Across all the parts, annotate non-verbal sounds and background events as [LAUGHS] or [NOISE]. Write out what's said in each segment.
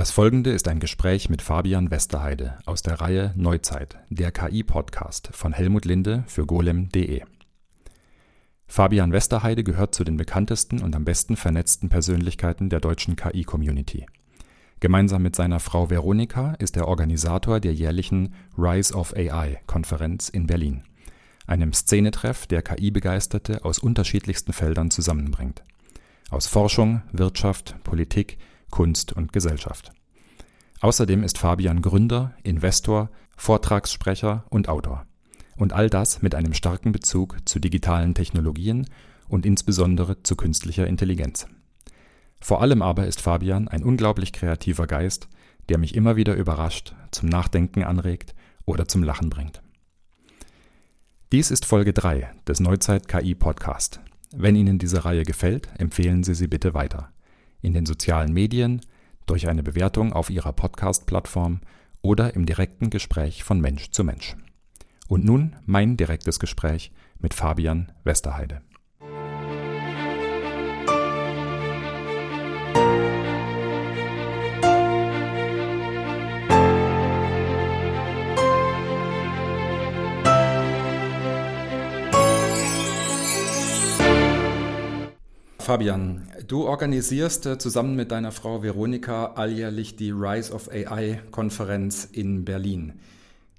Das folgende ist ein Gespräch mit Fabian Westerheide aus der Reihe Neuzeit, der KI-Podcast von Helmut Linde für golem.de. Fabian Westerheide gehört zu den bekanntesten und am besten vernetzten Persönlichkeiten der deutschen KI-Community. Gemeinsam mit seiner Frau Veronika ist er Organisator der jährlichen Rise of AI-Konferenz in Berlin, einem Szenetreff, der KI-Begeisterte aus unterschiedlichsten Feldern zusammenbringt. Aus Forschung, Wirtschaft, Politik, Kunst und Gesellschaft. Außerdem ist Fabian Gründer, Investor, Vortragssprecher und Autor. Und all das mit einem starken Bezug zu digitalen Technologien und insbesondere zu künstlicher Intelligenz. Vor allem aber ist Fabian ein unglaublich kreativer Geist, der mich immer wieder überrascht, zum Nachdenken anregt oder zum Lachen bringt. Dies ist Folge 3 des Neuzeit KI Podcast. Wenn Ihnen diese Reihe gefällt, empfehlen Sie sie bitte weiter in den sozialen Medien, durch eine Bewertung auf Ihrer Podcast-Plattform oder im direkten Gespräch von Mensch zu Mensch. Und nun mein direktes Gespräch mit Fabian Westerheide. Fabian, du organisierst äh, zusammen mit deiner Frau Veronika alljährlich die Rise of AI-Konferenz in Berlin.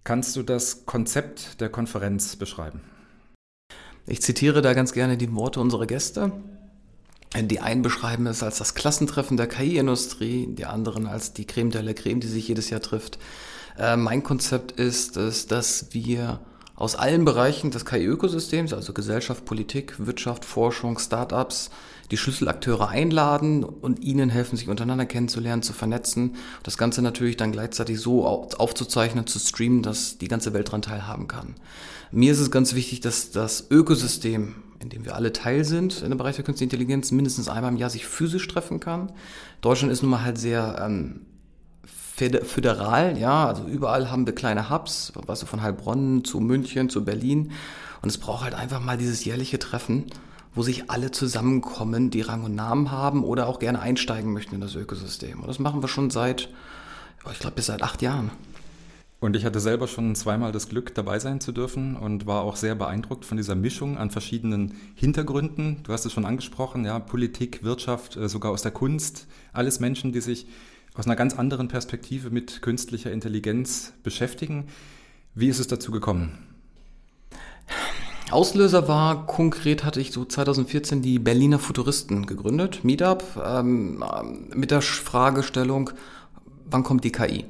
Kannst du das Konzept der Konferenz beschreiben? Ich zitiere da ganz gerne die Worte unserer Gäste. Die einen beschreiben es als das Klassentreffen der KI-Industrie, die anderen als die Creme de la Creme, die sich jedes Jahr trifft. Äh, mein Konzept ist es, dass wir aus allen Bereichen des KI-Ökosystems, also Gesellschaft, Politik, Wirtschaft, Forschung, Startups, die Schlüsselakteure einladen und ihnen helfen, sich untereinander kennenzulernen, zu vernetzen. Das Ganze natürlich dann gleichzeitig so aufzuzeichnen, zu streamen, dass die ganze Welt daran teilhaben kann. Mir ist es ganz wichtig, dass das Ökosystem, in dem wir alle Teil sind, in dem Bereich der künstlichen Intelligenz, mindestens einmal im Jahr sich physisch treffen kann. Deutschland ist nun mal halt sehr ähm, föderal, ja, also überall haben wir kleine Hubs, weißt du, von Heilbronn zu München zu Berlin. Und es braucht halt einfach mal dieses jährliche Treffen wo sich alle zusammenkommen, die Rang und Namen haben oder auch gerne einsteigen möchten in das Ökosystem. Und das machen wir schon seit, ich glaube, bis seit acht Jahren. Und ich hatte selber schon zweimal das Glück, dabei sein zu dürfen und war auch sehr beeindruckt von dieser Mischung an verschiedenen Hintergründen. Du hast es schon angesprochen, ja, Politik, Wirtschaft, äh, sogar aus der Kunst. Alles Menschen, die sich aus einer ganz anderen Perspektive mit künstlicher Intelligenz beschäftigen. Wie ist es dazu gekommen? Auslöser war konkret, hatte ich so 2014 die Berliner Futuristen gegründet, Meetup, ähm, mit der Fragestellung, wann kommt die KI?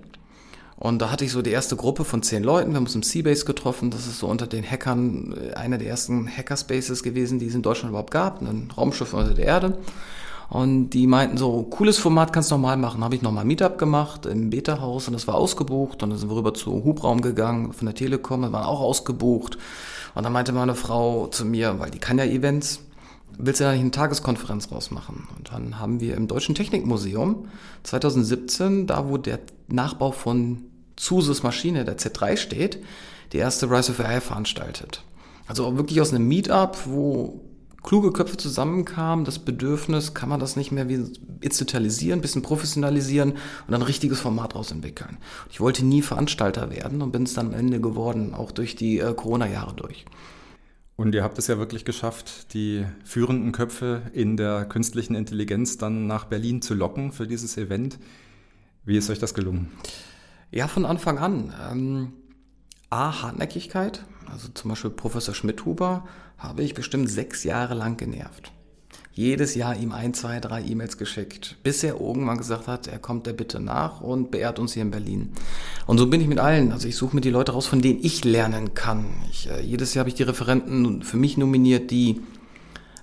Und da hatte ich so die erste Gruppe von zehn Leuten. Wir haben uns im Seabase getroffen. Das ist so unter den Hackern äh, einer der ersten Hackerspaces gewesen, die es in Deutschland überhaupt gab. Ein Raumschiff unter der Erde. Und die meinten so, cooles Format kannst du nochmal machen. Habe ich nochmal Meetup gemacht im Beta-Haus und das war ausgebucht. Und dann sind wir rüber zu Hubraum gegangen von der Telekom, das war auch ausgebucht. Und dann meinte meine Frau zu mir, weil die kann ja Events, willst du da nicht eine Tageskonferenz rausmachen? Und dann haben wir im Deutschen Technikmuseum 2017, da wo der Nachbau von Zuses Maschine, der Z3 steht, die erste Rise of AI veranstaltet. Also wirklich aus einem Meetup, wo kluge Köpfe zusammenkamen, das Bedürfnis, kann man das nicht mehr wie institutalisieren, ein bisschen professionalisieren und ein richtiges Format daraus entwickeln. Ich wollte nie Veranstalter werden und bin es dann am Ende geworden, auch durch die äh, Corona-Jahre durch. Und ihr habt es ja wirklich geschafft, die führenden Köpfe in der künstlichen Intelligenz dann nach Berlin zu locken für dieses Event. Wie ist euch das gelungen? Ja, von Anfang an. Ähm, A, Hartnäckigkeit. Also zum Beispiel Professor Schmidhuber habe ich bestimmt sechs Jahre lang genervt. Jedes Jahr ihm ein, zwei, drei E-Mails geschickt, bis er irgendwann gesagt hat, er kommt der Bitte nach und beehrt uns hier in Berlin. Und so bin ich mit allen. Also ich suche mir die Leute raus, von denen ich lernen kann. Ich, äh, jedes Jahr habe ich die Referenten für mich nominiert, die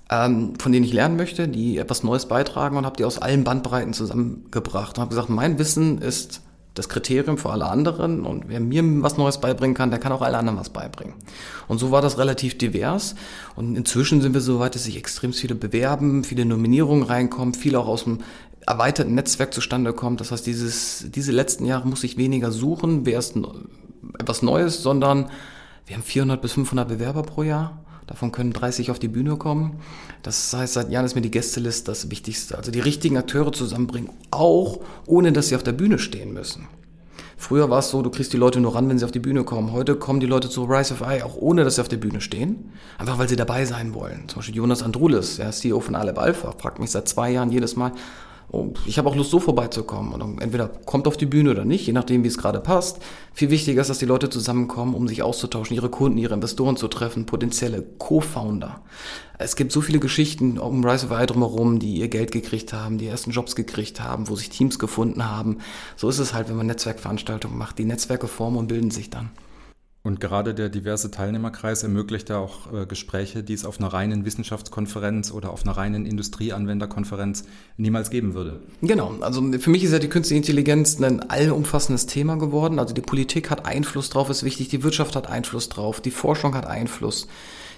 ähm, von denen ich lernen möchte, die etwas Neues beitragen und habe die aus allen Bandbreiten zusammengebracht und habe gesagt, mein Wissen ist das Kriterium für alle anderen und wer mir was Neues beibringen kann, der kann auch allen anderen was beibringen. Und so war das relativ divers und inzwischen sind wir so weit, dass sich extrem viele bewerben, viele Nominierungen reinkommen, viele auch aus dem erweiterten Netzwerk zustande kommen. Das heißt, dieses, diese letzten Jahre muss ich weniger suchen, wer ist etwas Neues, sondern wir haben 400 bis 500 Bewerber pro Jahr. Davon können 30 auf die Bühne kommen. Das heißt, seit Jahren ist mir die Gästeliste das Wichtigste. Also die richtigen Akteure zusammenbringen, auch ohne dass sie auf der Bühne stehen müssen. Früher war es so, du kriegst die Leute nur ran, wenn sie auf die Bühne kommen. Heute kommen die Leute zu Rise of I, auch ohne dass sie auf der Bühne stehen. Einfach weil sie dabei sein wollen. Zum Beispiel Jonas Andrulis, der CEO von Aleb Alpha, fragt mich seit zwei Jahren jedes Mal, ich habe auch Lust, so vorbeizukommen. Und entweder kommt auf die Bühne oder nicht, je nachdem, wie es gerade passt. Viel wichtiger ist, dass die Leute zusammenkommen, um sich auszutauschen, ihre Kunden, ihre Investoren zu treffen, potenzielle Co-Founder. Es gibt so viele Geschichten um Rise of I drumherum, die ihr Geld gekriegt haben, die ersten Jobs gekriegt haben, wo sich Teams gefunden haben. So ist es halt, wenn man Netzwerkveranstaltungen macht. Die Netzwerke formen und bilden sich dann. Und gerade der diverse Teilnehmerkreis ermöglicht ja auch äh, Gespräche, die es auf einer reinen Wissenschaftskonferenz oder auf einer reinen Industrieanwenderkonferenz niemals geben würde. Genau, also für mich ist ja die künstliche Intelligenz ein allumfassendes Thema geworden. Also die Politik hat Einfluss drauf, ist wichtig, die Wirtschaft hat Einfluss drauf, die Forschung hat Einfluss.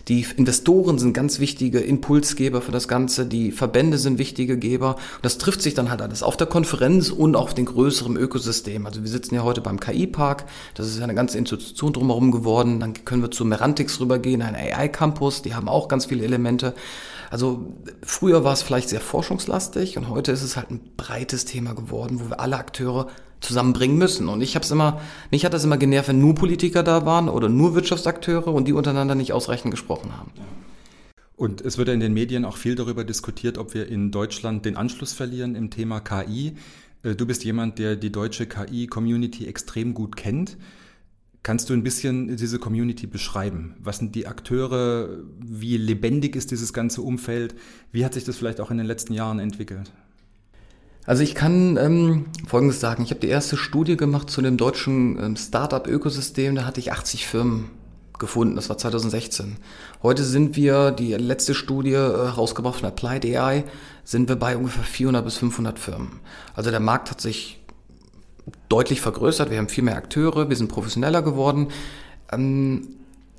Die Investoren sind ganz wichtige Impulsgeber für das Ganze, die Verbände sind wichtige Geber. Und das trifft sich dann halt alles auf der Konferenz und auf den größeren Ökosystem. Also wir sitzen ja heute beim KI-Park, das ist ja eine ganze Institution drumherum geworden. Dann können wir zu Merantix rübergehen, ein AI-Campus, die haben auch ganz viele Elemente. Also früher war es vielleicht sehr forschungslastig und heute ist es halt ein breites Thema geworden, wo wir alle Akteure zusammenbringen müssen. Und ich habe es immer, mich hat das immer genervt, wenn nur Politiker da waren oder nur Wirtschaftsakteure und die untereinander nicht ausreichend gesprochen haben. Und es wird ja in den Medien auch viel darüber diskutiert, ob wir in Deutschland den Anschluss verlieren im Thema KI. Äh, du bist jemand, der die deutsche KI-Community extrem gut kennt. Kannst du ein bisschen diese Community beschreiben? Was sind die Akteure? Wie lebendig ist dieses ganze Umfeld? Wie hat sich das vielleicht auch in den letzten Jahren entwickelt? Also ich kann ähm, Folgendes sagen. Ich habe die erste Studie gemacht zu dem deutschen ähm, Startup-Ökosystem. Da hatte ich 80 Firmen gefunden. Das war 2016. Heute sind wir, die letzte Studie äh, herausgebracht von Applied AI, sind wir bei ungefähr 400 bis 500 Firmen. Also der Markt hat sich deutlich vergrößert. Wir haben viel mehr Akteure, wir sind professioneller geworden. Ähm,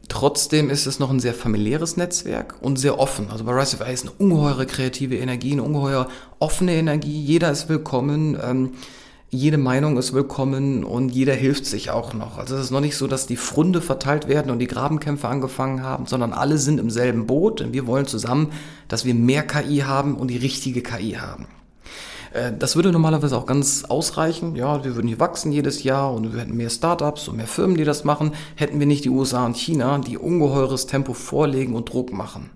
Trotzdem ist es noch ein sehr familiäres Netzwerk und sehr offen. Also bei Rise of ist eine ungeheure kreative Energie, eine ungeheuer offene Energie. Jeder ist willkommen, ähm, jede Meinung ist willkommen und jeder hilft sich auch noch. Also es ist noch nicht so, dass die Frunde verteilt werden und die Grabenkämpfe angefangen haben, sondern alle sind im selben Boot und wir wollen zusammen, dass wir mehr KI haben und die richtige KI haben. Äh, das würde normalerweise auch ganz ausreichen. Ja, wir würden hier wachsen jedes Jahr und wir hätten mehr Startups und mehr Firmen, die das machen. Hätten wir nicht die USA und China, die ungeheures Tempo vorlegen und Druck machen.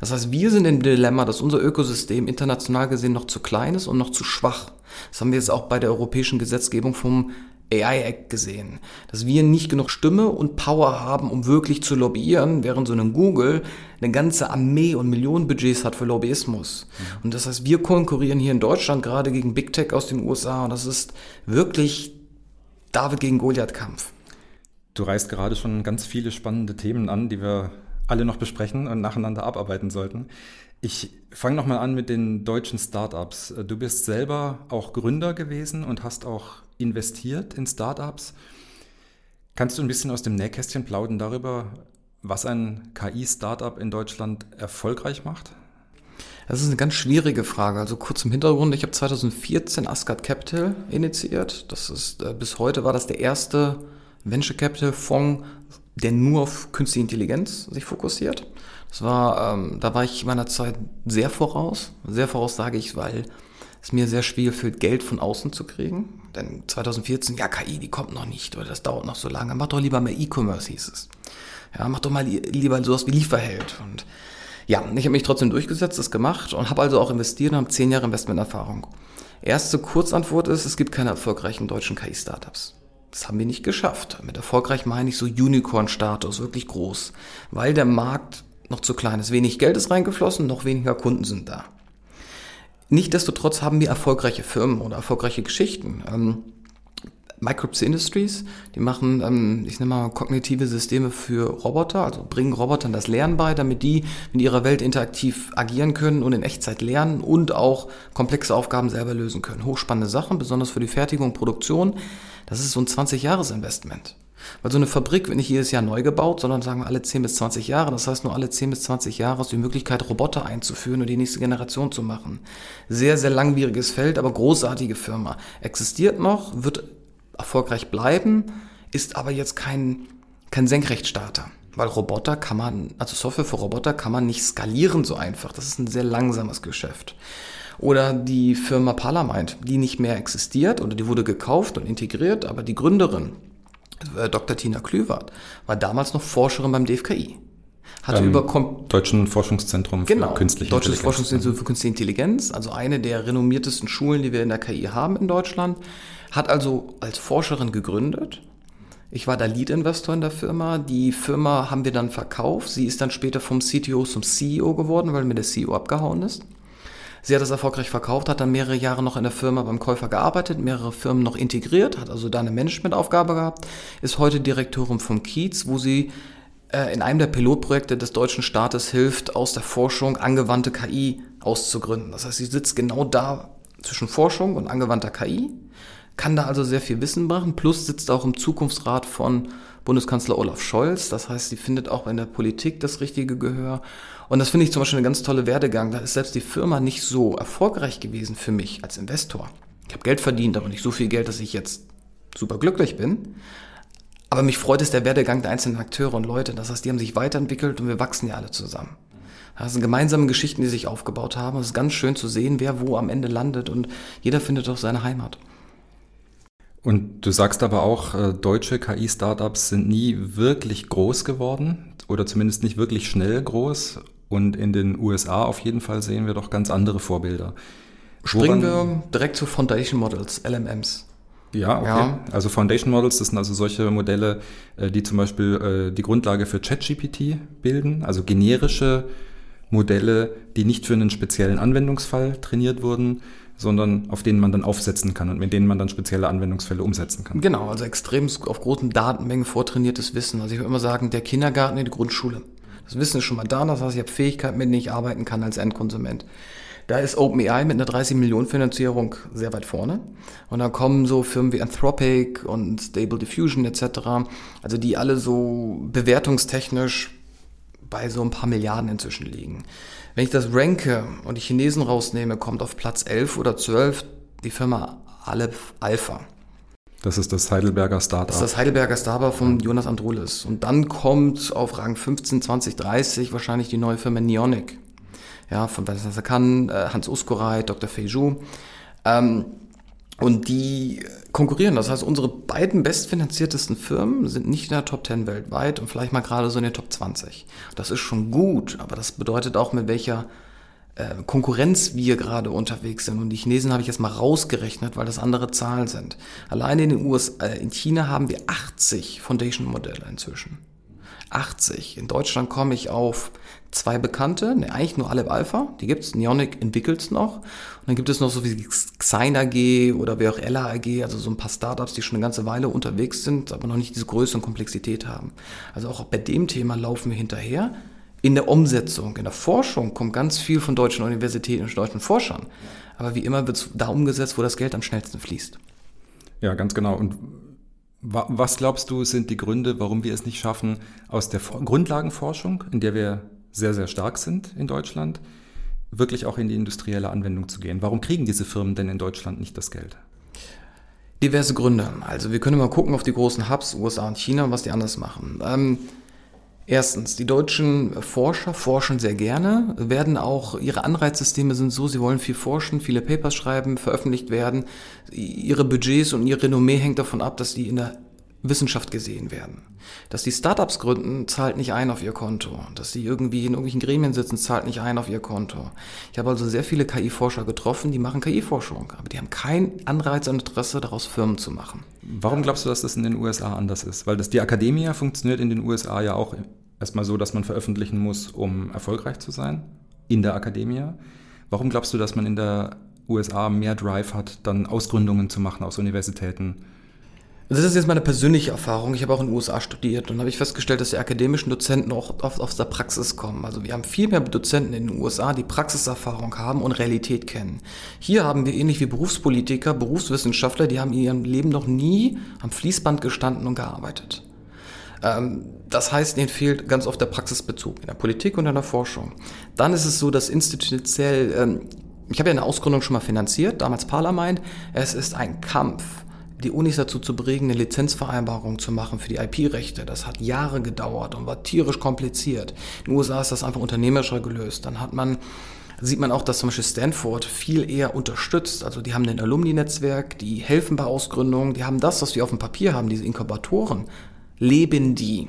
Das heißt, wir sind im Dilemma, dass unser Ökosystem international gesehen noch zu klein ist und noch zu schwach. Das haben wir jetzt auch bei der europäischen Gesetzgebung vom AI Act gesehen, dass wir nicht genug Stimme und Power haben, um wirklich zu lobbyieren, während so ein Google eine ganze Armee und Millionen Budgets hat für Lobbyismus. Mhm. Und das heißt, wir konkurrieren hier in Deutschland gerade gegen Big Tech aus den USA und das ist wirklich David gegen Goliath Kampf. Du reißt gerade schon ganz viele spannende Themen an, die wir alle noch besprechen und nacheinander abarbeiten sollten. Ich fange nochmal an mit den deutschen Startups. Du bist selber auch Gründer gewesen und hast auch investiert in Startups. Kannst du ein bisschen aus dem Nähkästchen plaudern darüber, was ein KI-Startup in Deutschland erfolgreich macht? Das ist eine ganz schwierige Frage. Also kurz im Hintergrund, ich habe 2014 Asgard Capital initiiert. Das ist äh, bis heute war das der erste Venture Capital Fonds, der nur auf künstliche Intelligenz sich fokussiert. Das war, ähm, da war ich meiner Zeit sehr voraus. Sehr voraus sage ich, weil es mir sehr schwer fällt, Geld von außen zu kriegen. Denn 2014, ja, KI, die kommt noch nicht oder das dauert noch so lange. Mach doch lieber mehr E-Commerce, hieß es. Ja, mach doch mal lieber sowas wie Lieferheld. Und ja, ich habe mich trotzdem durchgesetzt, das gemacht und habe also auch investiert und habe zehn Jahre Investmenterfahrung. Erste Kurzantwort ist, es gibt keine erfolgreichen deutschen KI-Startups. Das haben wir nicht geschafft. Mit erfolgreich meine ich so Unicorn-Status, wirklich groß. Weil der Markt noch zu klein ist. Wenig Geld ist reingeflossen, noch weniger Kunden sind da. Nichtsdestotrotz haben wir erfolgreiche Firmen oder erfolgreiche Geschichten. Ähm, Microps Industries, die machen, ähm, ich nenne mal, kognitive Systeme für Roboter, also bringen Robotern das Lernen bei, damit die in ihrer Welt interaktiv agieren können und in Echtzeit lernen und auch komplexe Aufgaben selber lösen können. Hochspannende Sachen, besonders für die Fertigung und Produktion. Das ist so ein 20-Jahres-Investment. Weil so eine Fabrik wird nicht jedes Jahr neu gebaut, sondern sagen wir alle 10 bis 20 Jahre. Das heißt, nur alle 10 bis 20 Jahre du die Möglichkeit, Roboter einzuführen und die nächste Generation zu machen. Sehr, sehr langwieriges Feld, aber großartige Firma. Existiert noch, wird erfolgreich bleiben, ist aber jetzt kein, kein Senkrechtstarter. Weil Roboter kann man, also Software für Roboter kann man nicht skalieren so einfach. Das ist ein sehr langsames Geschäft. Oder die Firma Palamind, die nicht mehr existiert oder die wurde gekauft und integriert, aber die Gründerin, Dr. Tina Klüwert, war damals noch Forscherin beim DFKI. Hatte ähm, über Deutschen Forschungszentrum für genau, künstliche Deutsches Intelligenz. Forschungszentrum für künstliche Intelligenz, also eine der renommiertesten Schulen, die wir in der KI haben in Deutschland, hat also als Forscherin gegründet. Ich war der Lead-Investor in der Firma. Die Firma haben wir dann verkauft. Sie ist dann später vom CTO zum CEO geworden, weil mir der CEO abgehauen ist. Sie hat es erfolgreich verkauft, hat dann mehrere Jahre noch in der Firma beim Käufer gearbeitet, mehrere Firmen noch integriert, hat also da eine Managementaufgabe gehabt, ist heute Direktorin vom Kiez, wo sie äh, in einem der Pilotprojekte des deutschen Staates hilft, aus der Forschung angewandte KI auszugründen. Das heißt, sie sitzt genau da zwischen Forschung und angewandter KI, kann da also sehr viel Wissen machen, plus sitzt auch im Zukunftsrat von Bundeskanzler Olaf Scholz. Das heißt, sie findet auch in der Politik das richtige Gehör. Und das finde ich zum Beispiel eine ganz tolle Werdegang. Da ist selbst die Firma nicht so erfolgreich gewesen für mich als Investor. Ich habe Geld verdient, aber nicht so viel Geld, dass ich jetzt super glücklich bin. Aber mich freut es der Werdegang der einzelnen Akteure und Leute. Das heißt, die haben sich weiterentwickelt und wir wachsen ja alle zusammen. Das sind gemeinsame Geschichten, die sich aufgebaut haben. Es ist ganz schön zu sehen, wer wo am Ende landet und jeder findet auch seine Heimat. Und du sagst aber auch, äh, deutsche KI-Startups sind nie wirklich groß geworden oder zumindest nicht wirklich schnell groß. Und in den USA auf jeden Fall sehen wir doch ganz andere Vorbilder. Springen Woran, wir direkt zu Foundation Models, LMMs. Ja, okay. Ja. Also Foundation Models, das sind also solche Modelle, äh, die zum Beispiel äh, die Grundlage für ChatGPT bilden, also generische Modelle, die nicht für einen speziellen Anwendungsfall trainiert wurden, sondern auf denen man dann aufsetzen kann und mit denen man dann spezielle Anwendungsfälle umsetzen kann. Genau, also extrem auf großen Datenmengen vortrainiertes Wissen. Also ich würde immer sagen, der Kindergarten in die Grundschule. Das Wissen ist schon mal da, das heißt, ich habe Fähigkeiten, mit denen ich arbeiten kann als Endkonsument. Da ist OpenAI mit einer 30 Millionen Finanzierung sehr weit vorne. Und dann kommen so Firmen wie Anthropic und Stable Diffusion etc., also die alle so bewertungstechnisch bei so ein paar Milliarden inzwischen liegen. Wenn ich das ranke und die Chinesen rausnehme, kommt auf Platz 11 oder 12 die Firma Aleph Alpha. Das ist das Heidelberger Startup. Das ist das Heidelberger Startup von Jonas Andrulis. Und dann kommt auf Rang 15, 20, 30 wahrscheinlich die neue Firma Neonic ja, von Vincent Kann, äh, Hans Uskorei, Dr. Feijou. Ähm, und die konkurrieren. Das heißt, unsere beiden bestfinanziertesten Firmen sind nicht in der Top 10 weltweit und vielleicht mal gerade so in den Top 20. Das ist schon gut, aber das bedeutet auch, mit welcher Konkurrenz wir gerade unterwegs sind. Und die Chinesen habe ich jetzt mal rausgerechnet, weil das andere Zahlen sind. Alleine in den USA, äh, in China haben wir 80 Foundation-Modelle inzwischen. 80. In Deutschland komme ich auf zwei bekannte, ne, eigentlich nur Aleph Alpha, die gibt's. Neonic entwickelt's noch. Und dann gibt es noch so wie Xine AG oder wie auch Ella AG, also so ein paar Startups, die schon eine ganze Weile unterwegs sind, aber noch nicht diese Größe und Komplexität haben. Also auch bei dem Thema laufen wir hinterher. In der Umsetzung, in der Forschung kommt ganz viel von deutschen Universitäten und deutschen Forschern. Aber wie immer wird es da umgesetzt, wo das Geld am schnellsten fließt. Ja, ganz genau. Und was glaubst du, sind die Gründe, warum wir es nicht schaffen, aus der Grundlagenforschung, in der wir sehr, sehr stark sind in Deutschland, wirklich auch in die industrielle Anwendung zu gehen. Warum kriegen diese Firmen denn in Deutschland nicht das Geld? Diverse Gründe. Also wir können mal gucken auf die großen Hubs, USA und China, was die anders machen. Ähm, erstens, die deutschen Forscher forschen sehr gerne, werden auch, ihre Anreizsysteme sind so, sie wollen viel forschen, viele Papers schreiben, veröffentlicht werden. Ihre Budgets und ihr Renommee hängt davon ab, dass die in der Wissenschaft gesehen werden. Dass die Startups gründen, zahlt nicht ein auf ihr Konto. Dass sie irgendwie in irgendwelchen Gremien sitzen, zahlt nicht ein auf ihr Konto. Ich habe also sehr viele KI-Forscher getroffen, die machen KI-Forschung, aber die haben kein Anreiz und Interesse, daraus Firmen zu machen. Warum glaubst du, dass das in den USA anders ist? Weil das, die Akademie funktioniert in den USA ja auch erstmal so, dass man veröffentlichen muss, um erfolgreich zu sein. In der Akademie. Warum glaubst du, dass man in der USA mehr Drive hat, dann Ausgründungen zu machen aus Universitäten? Das ist jetzt meine persönliche Erfahrung. Ich habe auch in den USA studiert und habe ich festgestellt, dass die akademischen Dozenten auch oft aus der Praxis kommen. Also wir haben viel mehr Dozenten in den USA, die Praxiserfahrung haben und Realität kennen. Hier haben wir ähnlich wie Berufspolitiker, Berufswissenschaftler, die haben in ihrem Leben noch nie am Fließband gestanden und gearbeitet. Ähm, das heißt, ihnen fehlt ganz oft der Praxisbezug in der Politik und in der Forschung. Dann ist es so, dass institutionell, ähm, ich habe ja eine Ausgründung schon mal finanziert, damals Parlament, es ist ein Kampf die Unis dazu zu bringen, eine Lizenzvereinbarung zu machen für die IP-Rechte. Das hat Jahre gedauert und war tierisch kompliziert. In den USA ist das einfach unternehmerischer gelöst. Dann hat man sieht man auch, dass zum Beispiel Stanford viel eher unterstützt. Also die haben ein Alumni-Netzwerk, die helfen bei Ausgründungen, die haben das, was wir auf dem Papier haben, diese Inkubatoren, leben die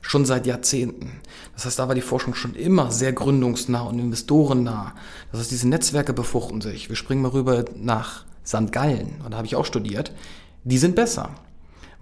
schon seit Jahrzehnten. Das heißt, da war die Forschung schon immer sehr gründungsnah und investorennah. Das heißt, diese Netzwerke befruchten sich. Wir springen mal rüber nach St. Gallen, und da habe ich auch studiert. Die sind besser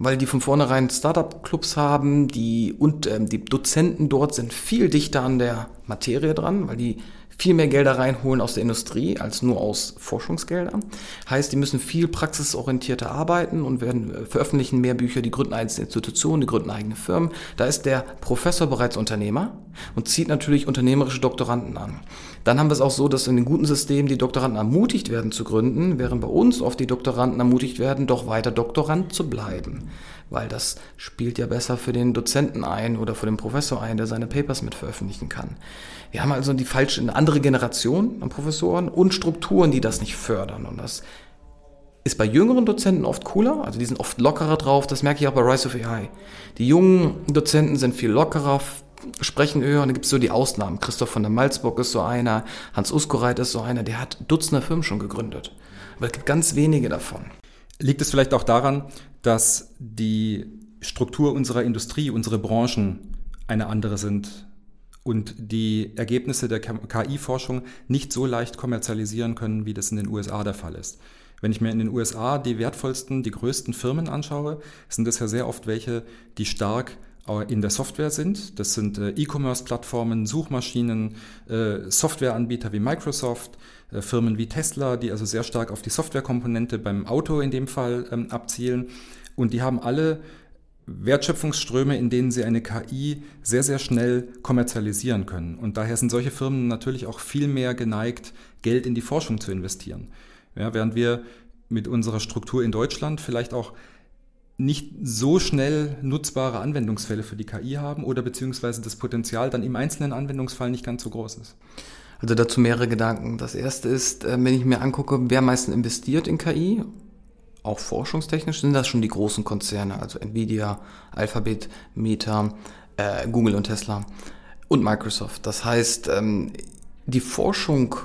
weil die von vornherein Startup-Clubs haben, die und ähm, die Dozenten dort sind viel dichter an der Materie dran, weil die viel mehr Gelder reinholen aus der Industrie als nur aus Forschungsgeldern. Heißt, die müssen viel praxisorientierter arbeiten und werden äh, veröffentlichen mehr Bücher, die gründen einzelne Institutionen, die gründen eigene Firmen. Da ist der Professor bereits Unternehmer und zieht natürlich unternehmerische Doktoranden an. Dann haben wir es auch so, dass in den guten Systemen die Doktoranden ermutigt werden zu gründen, während bei uns oft die Doktoranden ermutigt werden, doch weiter Doktorand zu bleiben weil das spielt ja besser für den Dozenten ein oder für den Professor ein, der seine Papers mit veröffentlichen kann. Wir haben also die falsche, eine andere Generation an Professoren und Strukturen, die das nicht fördern. Und das ist bei jüngeren Dozenten oft cooler, also die sind oft lockerer drauf, das merke ich auch bei Rise of AI. Die jungen Dozenten sind viel lockerer, sprechen höher und da gibt es so die Ausnahmen. Christoph von der Malzbock ist so einer, Hans Uskoreit ist so einer, der hat Dutzende Firmen schon gegründet. Aber es gibt ganz wenige davon. Liegt es vielleicht auch daran, dass die Struktur unserer Industrie, unsere Branchen eine andere sind und die Ergebnisse der KI-Forschung nicht so leicht kommerzialisieren können, wie das in den USA der Fall ist. Wenn ich mir in den USA die wertvollsten, die größten Firmen anschaue, sind das ja sehr oft welche, die stark in der Software sind. Das sind äh, E-Commerce-Plattformen, Suchmaschinen, äh, Softwareanbieter wie Microsoft, äh, Firmen wie Tesla, die also sehr stark auf die Softwarekomponente beim Auto in dem Fall ähm, abzielen. Und die haben alle Wertschöpfungsströme, in denen sie eine KI sehr, sehr schnell kommerzialisieren können. Und daher sind solche Firmen natürlich auch viel mehr geneigt, Geld in die Forschung zu investieren. Ja, während wir mit unserer Struktur in Deutschland vielleicht auch nicht so schnell nutzbare Anwendungsfälle für die KI haben oder beziehungsweise das Potenzial dann im einzelnen Anwendungsfall nicht ganz so groß ist. Also dazu mehrere Gedanken. Das erste ist, äh, wenn ich mir angucke, wer am meisten investiert in KI, auch forschungstechnisch, sind das schon die großen Konzerne, also Nvidia, Alphabet, Meta, äh, Google und Tesla und Microsoft. Das heißt, ähm, die Forschung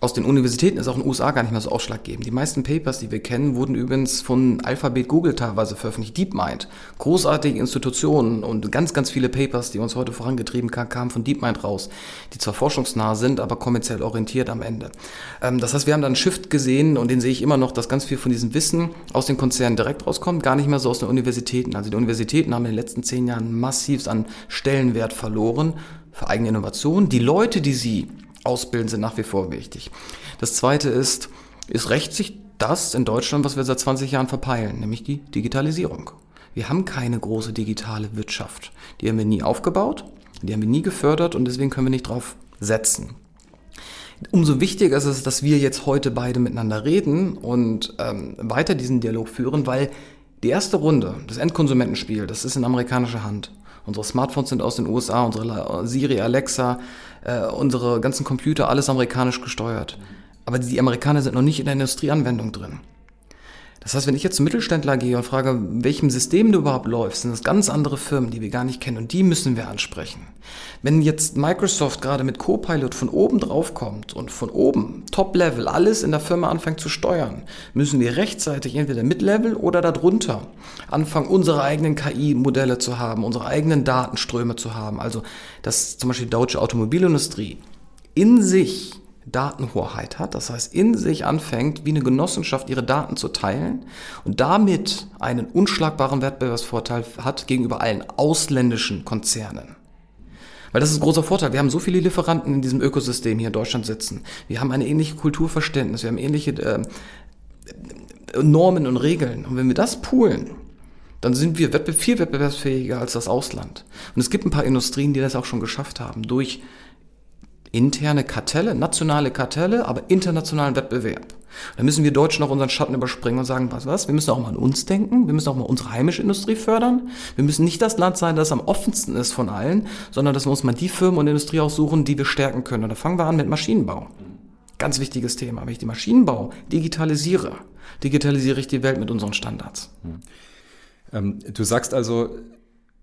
aus den Universitäten ist auch in den USA gar nicht mehr so ausschlaggebend. Die meisten Papers, die wir kennen, wurden übrigens von Alphabet Google teilweise veröffentlicht. DeepMind, großartige Institutionen und ganz, ganz viele Papers, die uns heute vorangetrieben haben, kamen von DeepMind raus, die zwar forschungsnah sind, aber kommerziell orientiert am Ende. Ähm, das heißt, wir haben da einen Shift gesehen und den sehe ich immer noch, dass ganz viel von diesem Wissen aus den Konzernen direkt rauskommt, gar nicht mehr so aus den Universitäten. Also die Universitäten haben in den letzten zehn Jahren massiv an Stellenwert verloren für eigene Innovation. Die Leute, die sie Ausbilden sind nach wie vor wichtig. Das zweite ist, ist rächt sich das in Deutschland, was wir seit 20 Jahren verpeilen, nämlich die Digitalisierung. Wir haben keine große digitale Wirtschaft. Die haben wir nie aufgebaut, die haben wir nie gefördert und deswegen können wir nicht drauf setzen. Umso wichtiger ist es, dass wir jetzt heute beide miteinander reden und ähm, weiter diesen Dialog führen, weil die erste Runde, das Endkonsumentenspiel, das ist in amerikanischer Hand. Unsere Smartphones sind aus den USA, unsere Siri, Alexa, äh, unsere ganzen Computer, alles amerikanisch gesteuert. Aber die Amerikaner sind noch nicht in der Industrieanwendung drin. Das heißt, wenn ich jetzt zum Mittelständler gehe und frage, welchem System du überhaupt läufst, sind das ganz andere Firmen, die wir gar nicht kennen und die müssen wir ansprechen. Wenn jetzt Microsoft gerade mit Copilot von oben drauf kommt und von oben, Top-Level, alles in der Firma anfängt zu steuern, müssen wir rechtzeitig entweder Mid-Level oder darunter anfangen, unsere eigenen KI-Modelle zu haben, unsere eigenen Datenströme zu haben. Also, dass zum Beispiel die deutsche Automobilindustrie in sich Datenhoheit hat, das heißt in sich anfängt, wie eine Genossenschaft ihre Daten zu teilen und damit einen unschlagbaren Wettbewerbsvorteil hat gegenüber allen ausländischen Konzernen. Weil das ist ein großer Vorteil. Wir haben so viele Lieferanten in diesem Ökosystem hier in Deutschland sitzen. Wir haben eine ähnliche Kulturverständnis, wir haben ähnliche äh, Normen und Regeln. Und wenn wir das poolen, dann sind wir viel wettbewerbsfähiger als das Ausland. Und es gibt ein paar Industrien, die das auch schon geschafft haben, durch interne Kartelle, nationale Kartelle, aber internationalen Wettbewerb. Da müssen wir Deutschen auch unseren Schatten überspringen und sagen, was, was, wir müssen auch mal an uns denken, wir müssen auch mal unsere heimische Industrie fördern. Wir müssen nicht das Land sein, das am offensten ist von allen, sondern dass wir uns mal die Firmen und Industrie aussuchen, die wir stärken können. Und da fangen wir an mit Maschinenbau. Ganz wichtiges Thema. Wenn ich den Maschinenbau digitalisiere, digitalisiere ich die Welt mit unseren Standards. Hm. Ähm, du sagst also,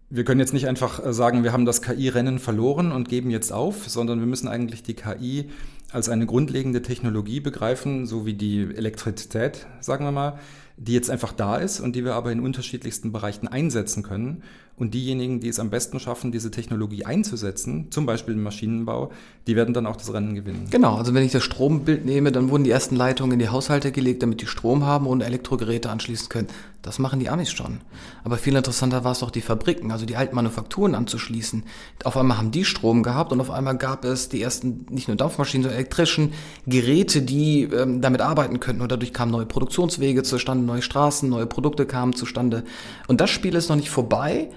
wir können jetzt nicht einfach äh, sagen, wir haben das KI-Rennen verloren und geben jetzt auf, sondern wir müssen eigentlich die KI als eine grundlegende Technologie begreifen, so wie die Elektrizität, sagen wir mal, die jetzt einfach da ist und die wir aber in unterschiedlichsten Bereichen einsetzen können und diejenigen, die es am besten schaffen, diese Technologie einzusetzen, zum Beispiel im Maschinenbau, die werden dann auch das Rennen gewinnen. Genau, also wenn ich das Strombild nehme, dann wurden die ersten Leitungen in die Haushalte gelegt, damit die Strom haben und Elektrogeräte anschließen können. Das machen die Amis schon. Aber viel interessanter war es doch, die Fabriken, also die alten Manufakturen anzuschließen. Auf einmal haben die Strom gehabt und auf einmal gab es die ersten, nicht nur Dampfmaschinen, sondern elektrischen Geräte, die ähm, damit arbeiten könnten. Und dadurch kamen neue Produktionswege zustande, neue Straßen, neue Produkte kamen zustande. Und das Spiel ist noch nicht vorbei.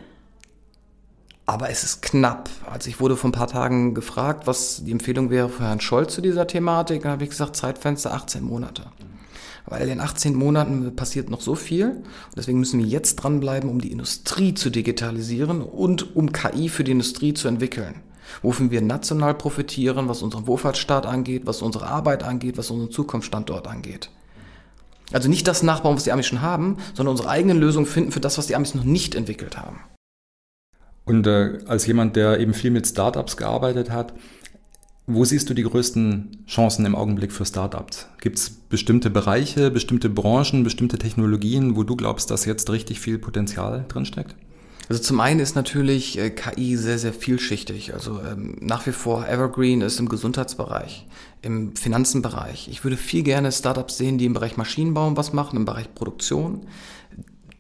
Aber es ist knapp. Also ich wurde vor ein paar Tagen gefragt, was die Empfehlung wäre für Herrn Scholz zu dieser Thematik. Da habe ich gesagt, Zeitfenster 18 Monate. Weil in 18 Monaten passiert noch so viel. Und deswegen müssen wir jetzt dranbleiben, um die Industrie zu digitalisieren und um KI für die Industrie zu entwickeln. Wofür wir national profitieren, was unseren Wohlfahrtsstaat angeht, was unsere Arbeit angeht, was unseren Zukunftsstandort angeht. Also nicht das nachbauen, was die Amis schon haben, sondern unsere eigenen Lösungen finden für das, was die Amis noch nicht entwickelt haben. Und äh, als jemand, der eben viel mit Startups gearbeitet hat, wo siehst du die größten Chancen im Augenblick für Startups? Gibt es bestimmte Bereiche, bestimmte Branchen, bestimmte Technologien, wo du glaubst, dass jetzt richtig viel Potenzial drinsteckt? Also zum einen ist natürlich äh, KI sehr, sehr vielschichtig. Also ähm, nach wie vor Evergreen ist im Gesundheitsbereich, im Finanzenbereich. Ich würde viel gerne Startups sehen, die im Bereich Maschinenbau was machen, im Bereich Produktion.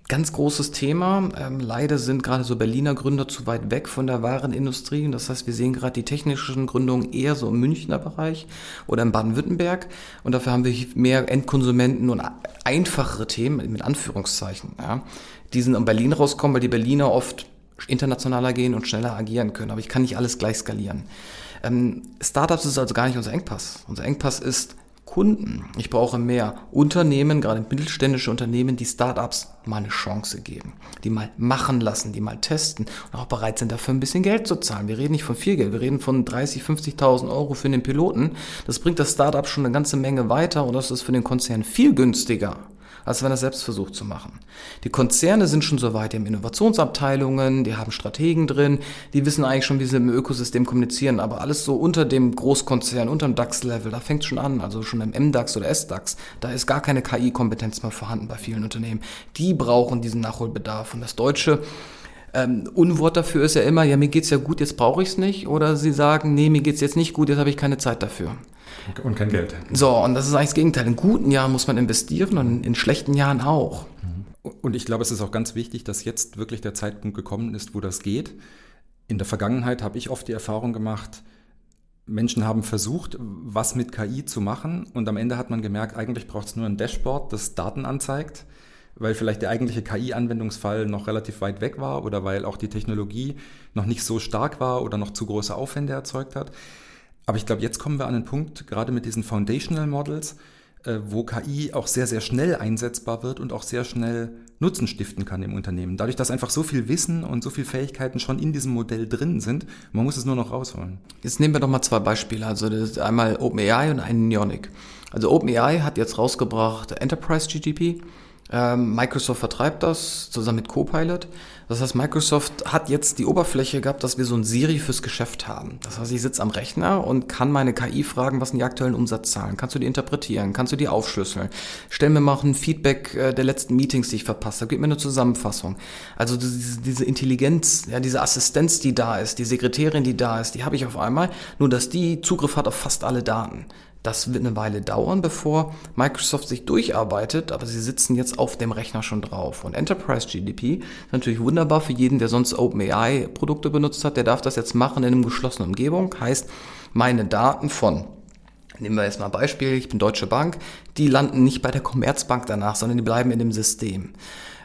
Ganz großes Thema. Ähm, leider sind gerade so Berliner Gründer zu weit weg von der wahren Industrie. Das heißt, wir sehen gerade die technischen Gründungen eher so im Münchner Bereich oder in Baden-Württemberg. Und dafür haben wir mehr Endkonsumenten und einfachere Themen, mit Anführungszeichen, ja, die sind in Berlin rauskommen, weil die Berliner oft internationaler gehen und schneller agieren können. Aber ich kann nicht alles gleich skalieren. Ähm, Startups ist also gar nicht unser Engpass. Unser Engpass ist Kunden. Ich brauche mehr Unternehmen, gerade mittelständische Unternehmen, die Startups mal eine Chance geben, die mal machen lassen, die mal testen und auch bereit sind, dafür ein bisschen Geld zu zahlen. Wir reden nicht von viel Geld, wir reden von 30, 50.000 Euro für den Piloten. Das bringt das Startup schon eine ganze Menge weiter und das ist für den Konzern viel günstiger als wenn er selbst versucht zu machen. Die Konzerne sind schon so weit, die haben Innovationsabteilungen, die haben Strategen drin, die wissen eigentlich schon, wie sie im Ökosystem kommunizieren, aber alles so unter dem Großkonzern, unter dem DAX-Level, da fängt es schon an, also schon im MDAX oder SDAX, da ist gar keine KI-Kompetenz mehr vorhanden bei vielen Unternehmen. Die brauchen diesen Nachholbedarf und das Deutsche ähm, Unwort dafür ist ja immer, ja, mir geht's ja gut, jetzt brauche ich's nicht. Oder sie sagen, nee, mir geht's jetzt nicht gut, jetzt habe ich keine Zeit dafür. Und kein Geld. So, und das ist eigentlich das Gegenteil. In guten Jahren muss man investieren und in schlechten Jahren auch. Und ich glaube, es ist auch ganz wichtig, dass jetzt wirklich der Zeitpunkt gekommen ist, wo das geht. In der Vergangenheit habe ich oft die Erfahrung gemacht, Menschen haben versucht, was mit KI zu machen und am Ende hat man gemerkt, eigentlich braucht es nur ein Dashboard, das Daten anzeigt, weil vielleicht der eigentliche KI-Anwendungsfall noch relativ weit weg war oder weil auch die Technologie noch nicht so stark war oder noch zu große Aufwände erzeugt hat. Aber ich glaube, jetzt kommen wir an den Punkt, gerade mit diesen Foundational Models, äh, wo KI auch sehr, sehr schnell einsetzbar wird und auch sehr schnell Nutzen stiften kann im Unternehmen. Dadurch, dass einfach so viel Wissen und so viele Fähigkeiten schon in diesem Modell drin sind, man muss es nur noch rausholen. Jetzt nehmen wir doch mal zwei Beispiele. Also das ist einmal OpenAI und ein Neonic. Also OpenAI hat jetzt rausgebracht Enterprise GTP. Ähm, Microsoft vertreibt das zusammen mit Copilot. Das heißt, Microsoft hat jetzt die Oberfläche gehabt, dass wir so ein Siri fürs Geschäft haben. Das heißt, ich sitze am Rechner und kann meine KI fragen, was sind die aktuellen Umsatzzahlen? Kannst du die interpretieren? Kannst du die aufschlüsseln? Stell mir mal ein Feedback äh, der letzten Meetings, die ich verpasst habe. Gib mir eine Zusammenfassung. Also diese, diese Intelligenz, ja, diese Assistenz, die da ist, die Sekretärin, die da ist, die habe ich auf einmal. Nur, dass die Zugriff hat auf fast alle Daten. Das wird eine Weile dauern, bevor Microsoft sich durcharbeitet, aber sie sitzen jetzt auf dem Rechner schon drauf. Und Enterprise GDP ist natürlich wunderbar für jeden, der sonst OpenAI-Produkte benutzt hat. Der darf das jetzt machen in einer geschlossenen Umgebung. Heißt, meine Daten von Nehmen wir jetzt mal Beispiel, ich bin Deutsche Bank, die landen nicht bei der Commerzbank danach, sondern die bleiben in dem System.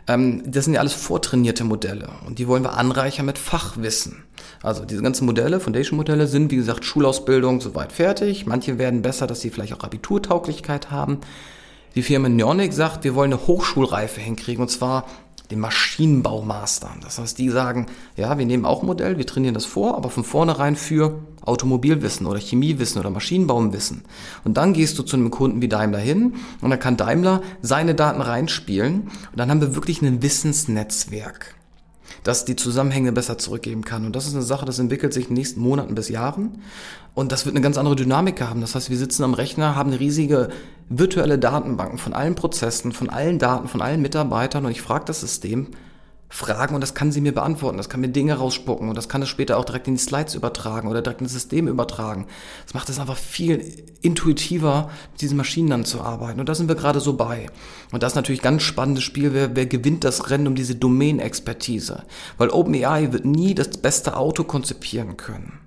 Ähm, das sind ja alles vortrainierte Modelle und die wollen wir anreichern mit Fachwissen. Also diese ganzen Modelle, Foundation-Modelle sind, wie gesagt, Schulausbildung soweit fertig. Manche werden besser, dass sie vielleicht auch Abiturtauglichkeit haben. Die Firma Neonic sagt, wir wollen eine Hochschulreife hinkriegen und zwar den Maschinenbaumastern. Das heißt, die sagen, ja, wir nehmen auch ein Modell, wir trainieren das vor, aber von vornherein für Automobilwissen oder Chemiewissen oder Maschinenbaumwissen. Und dann gehst du zu einem Kunden wie Daimler hin und dann kann Daimler seine Daten reinspielen und dann haben wir wirklich ein Wissensnetzwerk das die Zusammenhänge besser zurückgeben kann. Und das ist eine Sache, das entwickelt sich in den nächsten Monaten bis Jahren. Und das wird eine ganz andere Dynamik haben. Das heißt, wir sitzen am Rechner, haben eine riesige virtuelle Datenbanken von allen Prozessen, von allen Daten, von allen Mitarbeitern. Und ich frage das System, Fragen und das kann sie mir beantworten. Das kann mir Dinge rausspucken und das kann es später auch direkt in die Slides übertragen oder direkt in das System übertragen. Das macht es einfach viel intuitiver, mit diesen Maschinen dann zu arbeiten. Und da sind wir gerade so bei. Und das ist natürlich ein ganz spannendes Spiel. Wer, wer gewinnt das Rennen um diese Domain-Expertise? Weil OpenAI wird nie das beste Auto konzipieren können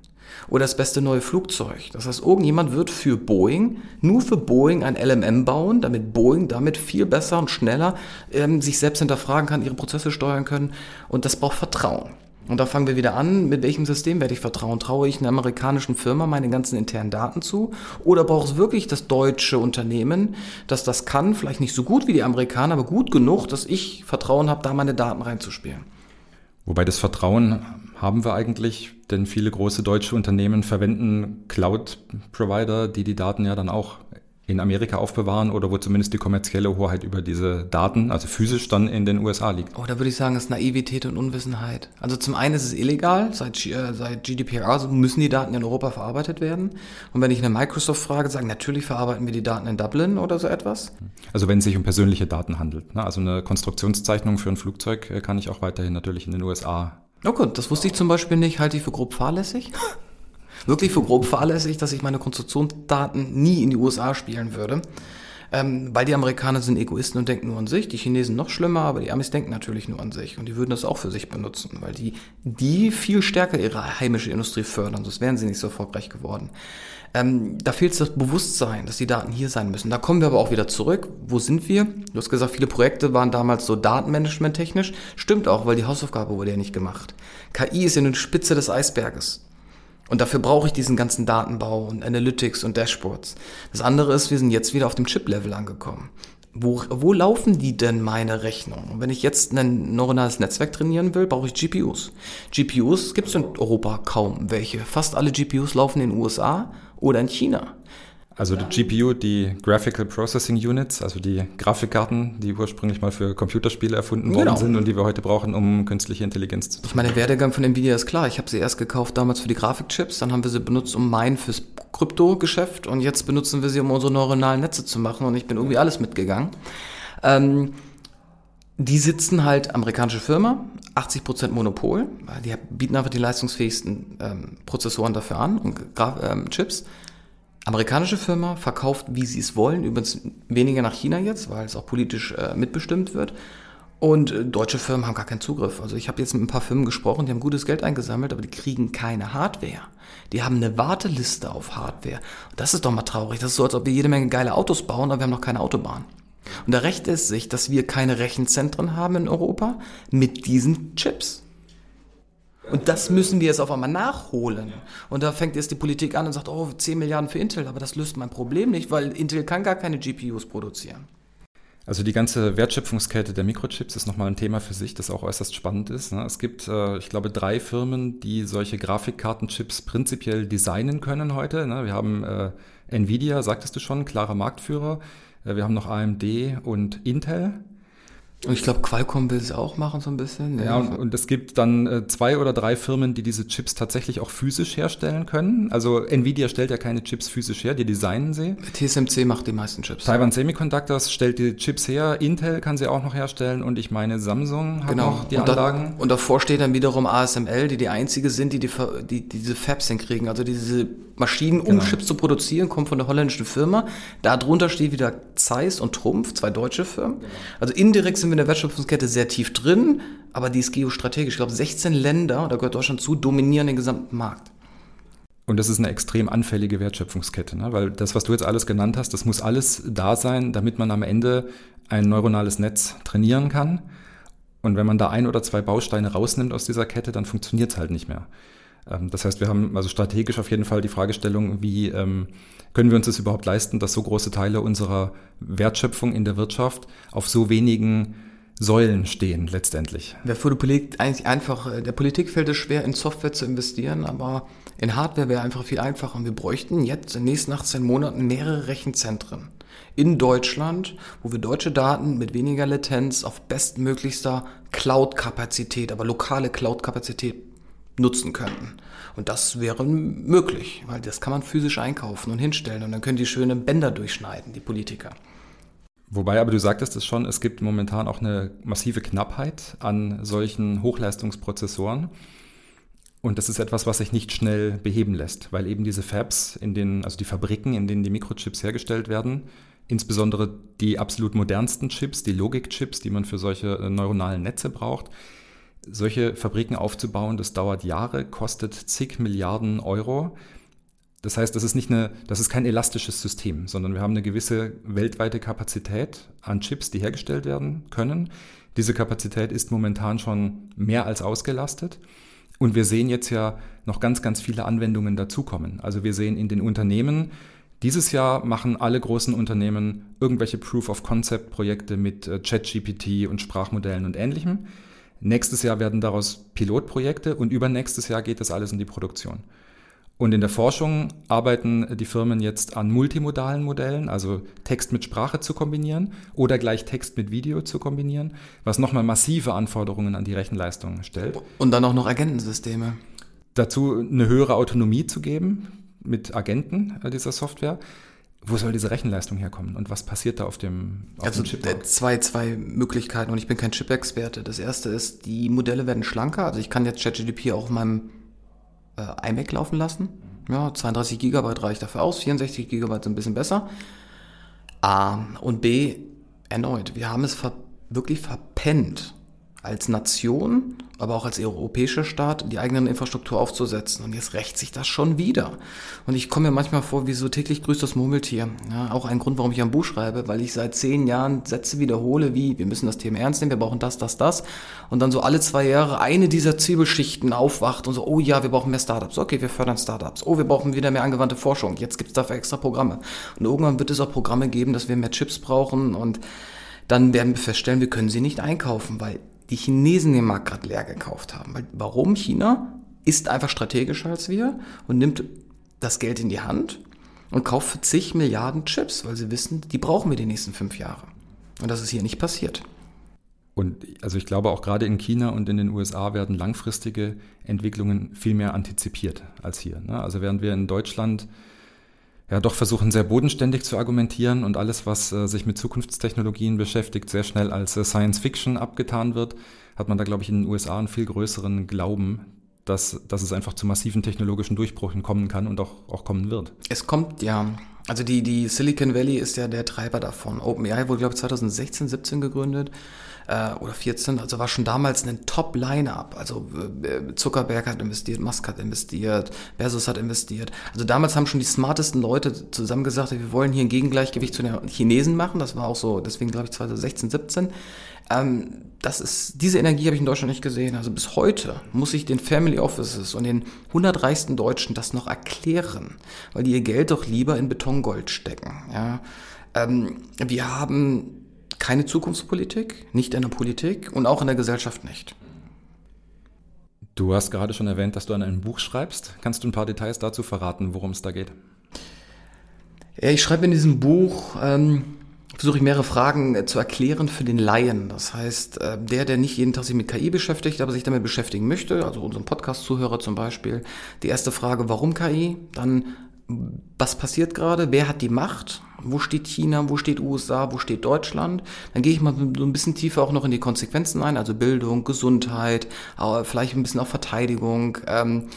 oder das beste neue Flugzeug. Das heißt, irgendjemand wird für Boeing, nur für Boeing ein LMM bauen, damit Boeing damit viel besser und schneller ähm, sich selbst hinterfragen kann, ihre Prozesse steuern können. Und das braucht Vertrauen. Und da fangen wir wieder an, mit welchem System werde ich vertrauen? Traue ich einer amerikanischen Firma meine ganzen internen Daten zu? Oder braucht es wirklich das deutsche Unternehmen, das das kann, vielleicht nicht so gut wie die Amerikaner, aber gut genug, dass ich Vertrauen habe, da meine Daten reinzuspielen? Wobei das Vertrauen haben wir eigentlich, denn viele große deutsche Unternehmen verwenden Cloud-Provider, die die Daten ja dann auch in Amerika aufbewahren oder wo zumindest die kommerzielle Hoheit über diese Daten, also physisch dann in den USA liegt. Oh, da würde ich sagen, das ist Naivität und Unwissenheit. Also zum einen ist es illegal, seit, äh, seit GDPR müssen die Daten in Europa verarbeitet werden. Und wenn ich eine Microsoft frage, sagen, natürlich verarbeiten wir die Daten in Dublin oder so etwas. Also wenn es sich um persönliche Daten handelt. Ne? Also eine Konstruktionszeichnung für ein Flugzeug äh, kann ich auch weiterhin natürlich in den USA Oh gut, das wusste ich zum Beispiel nicht, halte ich für grob fahrlässig. [LAUGHS] Wirklich für grob fahrlässig, dass ich meine Konstruktionsdaten nie in die USA spielen würde. Ähm, weil die Amerikaner sind Egoisten und denken nur an sich, die Chinesen noch schlimmer, aber die Amis denken natürlich nur an sich und die würden das auch für sich benutzen, weil die, die viel stärker ihre heimische Industrie fördern, sonst wären sie nicht so erfolgreich geworden. Ähm, da fehlt das Bewusstsein, dass die Daten hier sein müssen. Da kommen wir aber auch wieder zurück. Wo sind wir? Du hast gesagt, viele Projekte waren damals so datenmanagement-technisch. Stimmt auch, weil die Hausaufgabe wurde ja nicht gemacht. KI ist ja nur die Spitze des Eisberges. Und dafür brauche ich diesen ganzen Datenbau und Analytics und Dashboards. Das andere ist, wir sind jetzt wieder auf dem Chip-Level angekommen. Wo, wo laufen die denn meine Rechnungen? Wenn ich jetzt ein neuronales Netzwerk trainieren will, brauche ich GPUs. GPUs gibt es in Europa kaum welche. Fast alle GPUs laufen in den USA oder in China. Also die GPU, die Graphical Processing Units, also die Grafikkarten, die ursprünglich mal für Computerspiele erfunden genau. worden sind und die wir heute brauchen, um künstliche Intelligenz zu Ich meine, der Werdegang von Nvidia ist klar. Ich habe sie erst gekauft damals für die Grafikchips, dann haben wir sie benutzt, um meinen fürs Krypto-Geschäft und jetzt benutzen wir sie, um unsere neuronalen Netze zu machen und ich bin irgendwie alles mitgegangen. Ähm, die sitzen halt, amerikanische Firma, 80% Monopol, weil die bieten einfach die leistungsfähigsten ähm, Prozessoren dafür an und ähm, Chips. Amerikanische Firma verkauft, wie sie es wollen, übrigens weniger nach China jetzt, weil es auch politisch äh, mitbestimmt wird. Und äh, deutsche Firmen haben gar keinen Zugriff. Also ich habe jetzt mit ein paar Firmen gesprochen, die haben gutes Geld eingesammelt, aber die kriegen keine Hardware. Die haben eine Warteliste auf Hardware. Und das ist doch mal traurig. Das ist so, als ob wir jede Menge geile Autos bauen, aber wir haben noch keine Autobahn. Und da rächt es sich, dass wir keine Rechenzentren haben in Europa mit diesen Chips. Und das müssen wir jetzt auf einmal nachholen. Und da fängt jetzt die Politik an und sagt, oh, 10 Milliarden für Intel, aber das löst mein Problem nicht, weil Intel kann gar keine GPUs produzieren. Also die ganze Wertschöpfungskette der Mikrochips ist nochmal ein Thema für sich, das auch äußerst spannend ist. Ne? Es gibt, äh, ich glaube, drei Firmen, die solche Grafikkartenchips prinzipiell designen können heute. Ne? Wir haben äh, Nvidia, sagtest du schon, klarer Marktführer. Äh, wir haben noch AMD und Intel. Und ich glaube, Qualcomm will es auch machen so ein bisschen. Ja, und, und es gibt dann äh, zwei oder drei Firmen, die diese Chips tatsächlich auch physisch herstellen können. Also Nvidia stellt ja keine Chips physisch her, die designen sie. TSMC macht die meisten Chips. Taiwan Semiconductors stellt die Chips her, Intel kann sie auch noch herstellen und ich meine Samsung hat genau. noch die und Anlagen. Da, und davor steht dann wiederum ASML, die die einzige sind, die, die, die, die diese Fabs hinkriegen. Also diese Maschinen, um genau. Chips zu produzieren, kommen von der holländischen Firma. Darunter steht wieder Zeiss und Trumpf, zwei deutsche Firmen. Also indirekt sind wir in der Wertschöpfungskette sehr tief drin, aber die ist geostrategisch. Ich glaube, 16 Länder, da gehört Deutschland zu, dominieren den gesamten Markt. Und das ist eine extrem anfällige Wertschöpfungskette, ne? weil das, was du jetzt alles genannt hast, das muss alles da sein, damit man am Ende ein neuronales Netz trainieren kann. Und wenn man da ein oder zwei Bausteine rausnimmt aus dieser Kette, dann funktioniert es halt nicht mehr. Ähm, das heißt, wir haben also strategisch auf jeden Fall die Fragestellung, wie ähm, können wir uns das überhaupt leisten, dass so große Teile unserer Wertschöpfung in der Wirtschaft auf so wenigen Säulen stehen letztendlich. Wer für die Politik eigentlich einfach, äh, der Politik fällt es schwer, in Software zu investieren, aber in Hardware wäre einfach viel einfacher. Und wir bräuchten jetzt in den nächsten 18 Monaten mehrere Rechenzentren in Deutschland, wo wir deutsche Daten mit weniger Latenz auf bestmöglichster Cloud-Kapazität, aber lokale Cloud-Kapazität nutzen könnten. Und das wäre möglich, weil das kann man physisch einkaufen und hinstellen und dann können die schöne Bänder durchschneiden, die Politiker. Wobei aber du sagtest es schon, es gibt momentan auch eine massive Knappheit an solchen Hochleistungsprozessoren. Und das ist etwas, was sich nicht schnell beheben lässt, weil eben diese Fabs, in denen, also die Fabriken, in denen die Mikrochips hergestellt werden, insbesondere die absolut modernsten Chips, die Logikchips, die man für solche neuronalen Netze braucht, solche Fabriken aufzubauen, das dauert Jahre, kostet zig Milliarden Euro. Das heißt, das ist nicht eine, das ist kein elastisches System, sondern wir haben eine gewisse weltweite Kapazität an Chips, die hergestellt werden können. Diese Kapazität ist momentan schon mehr als ausgelastet. Und wir sehen jetzt ja noch ganz, ganz viele Anwendungen dazukommen. Also wir sehen in den Unternehmen, dieses Jahr machen alle großen Unternehmen irgendwelche Proof-of-Concept-Projekte mit äh, ChatGPT und Sprachmodellen und ähnlichem. Nächstes Jahr werden daraus Pilotprojekte und übernächstes Jahr geht das alles in die Produktion. Und in der Forschung arbeiten die Firmen jetzt an multimodalen Modellen, also Text mit Sprache zu kombinieren oder gleich Text mit Video zu kombinieren, was nochmal massive Anforderungen an die Rechenleistung stellt. Und dann auch noch Agentensysteme. Dazu eine höhere Autonomie zu geben mit Agenten äh, dieser Software. Wo soll diese Rechenleistung herkommen und was passiert da auf dem, auf also dem Chip? Äh, zwei, zwei Möglichkeiten und ich bin kein Chip-Experte. Das erste ist, die Modelle werden schlanker. Also ich kann jetzt ChatGDP auch auf meinem äh, iMac laufen lassen. Ja, 32 Gigabyte reicht dafür aus, 64 Gigabyte sind ein bisschen besser. A und B, erneut, wir haben es ver wirklich verpennt, als Nation, aber auch als europäischer Staat die eigene Infrastruktur aufzusetzen. Und jetzt rächt sich das schon wieder. Und ich komme mir manchmal vor, wie so täglich grüßt das Murmeltier. Ja, auch ein Grund, warum ich ein Buch schreibe, weil ich seit zehn Jahren Sätze wiederhole, wie wir müssen das Thema ernst nehmen, wir brauchen das, das, das. Und dann so alle zwei Jahre eine dieser Zwiebelschichten aufwacht und so, oh ja, wir brauchen mehr Startups. Okay, wir fördern Startups. Oh, wir brauchen wieder mehr angewandte Forschung. Jetzt gibt es dafür extra Programme. Und irgendwann wird es auch Programme geben, dass wir mehr Chips brauchen und dann werden wir feststellen, wir können sie nicht einkaufen, weil die Chinesen den Markt gerade leer gekauft haben. Weil, warum? China ist einfach strategischer als wir und nimmt das Geld in die Hand und kauft für zig Milliarden Chips, weil sie wissen, die brauchen wir die nächsten fünf Jahre. Und das ist hier nicht passiert. Und also ich glaube auch gerade in China und in den USA werden langfristige Entwicklungen viel mehr antizipiert als hier. Ne? Also während wir in Deutschland ja doch versuchen sehr bodenständig zu argumentieren und alles, was äh, sich mit Zukunftstechnologien beschäftigt, sehr schnell als äh, Science Fiction abgetan wird, hat man da, glaube ich, in den USA einen viel größeren Glauben, dass, dass es einfach zu massiven technologischen Durchbrüchen kommen kann und auch, auch kommen wird. Es kommt ja. Also die, die Silicon Valley ist ja der Treiber davon. OpenAI wurde, glaube ich, 2016, 17 gegründet äh, oder 14, also war schon damals ein Top-Line-Up. Also äh, Zuckerberg hat investiert, Musk hat investiert, Bezos hat investiert. Also damals haben schon die smartesten Leute zusammen gesagt, wir wollen hier ein Gegengleichgewicht zu den Chinesen machen. Das war auch so, deswegen glaube ich 2016, 17. Ähm, das ist, diese Energie habe ich in Deutschland nicht gesehen. Also bis heute muss ich den Family Offices und den 100 reichsten Deutschen das noch erklären, weil die ihr Geld doch lieber in Betongold stecken. Ja? Ähm, wir haben keine Zukunftspolitik, nicht in der Politik und auch in der Gesellschaft nicht. Du hast gerade schon erwähnt, dass du an einem Buch schreibst. Kannst du ein paar Details dazu verraten, worum es da geht? Ja, ich schreibe in diesem Buch, ähm, versuche ich mehrere Fragen äh, zu erklären für den Laien. Das heißt, äh, der, der nicht jeden Tag sich mit KI beschäftigt, aber sich damit beschäftigen möchte, also unseren Podcast-Zuhörer zum Beispiel. Die erste Frage, warum KI? Dann, was passiert gerade? Wer hat die Macht? Wo steht China? Wo steht USA? Wo steht Deutschland? Dann gehe ich mal so ein bisschen tiefer auch noch in die Konsequenzen ein, also Bildung, Gesundheit, vielleicht ein bisschen auch Verteidigung. Ähm,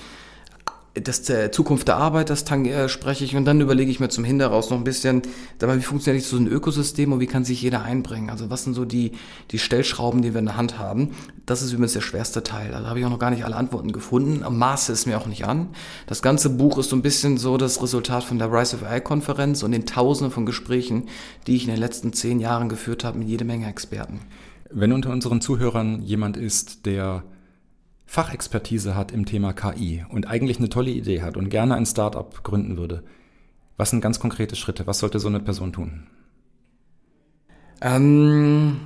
das der Zukunft der Arbeit, das äh, spreche ich und dann überlege ich mir zum Hinderaus noch ein bisschen, dabei, wie funktioniert so ein Ökosystem und wie kann sich jeder einbringen? Also was sind so die, die Stellschrauben, die wir in der Hand haben? Das ist übrigens der schwerste Teil. Da habe ich auch noch gar nicht alle Antworten gefunden. Maße ist mir auch nicht an. Das ganze Buch ist so ein bisschen so das Resultat von der Rise of AI Konferenz und den Tausenden von Gesprächen, die ich in den letzten zehn Jahren geführt habe mit jede Menge Experten. Wenn unter unseren Zuhörern jemand ist, der Fachexpertise hat im Thema KI und eigentlich eine tolle Idee hat und gerne ein Startup gründen würde, was sind ganz konkrete Schritte? Was sollte so eine Person tun? Ähm,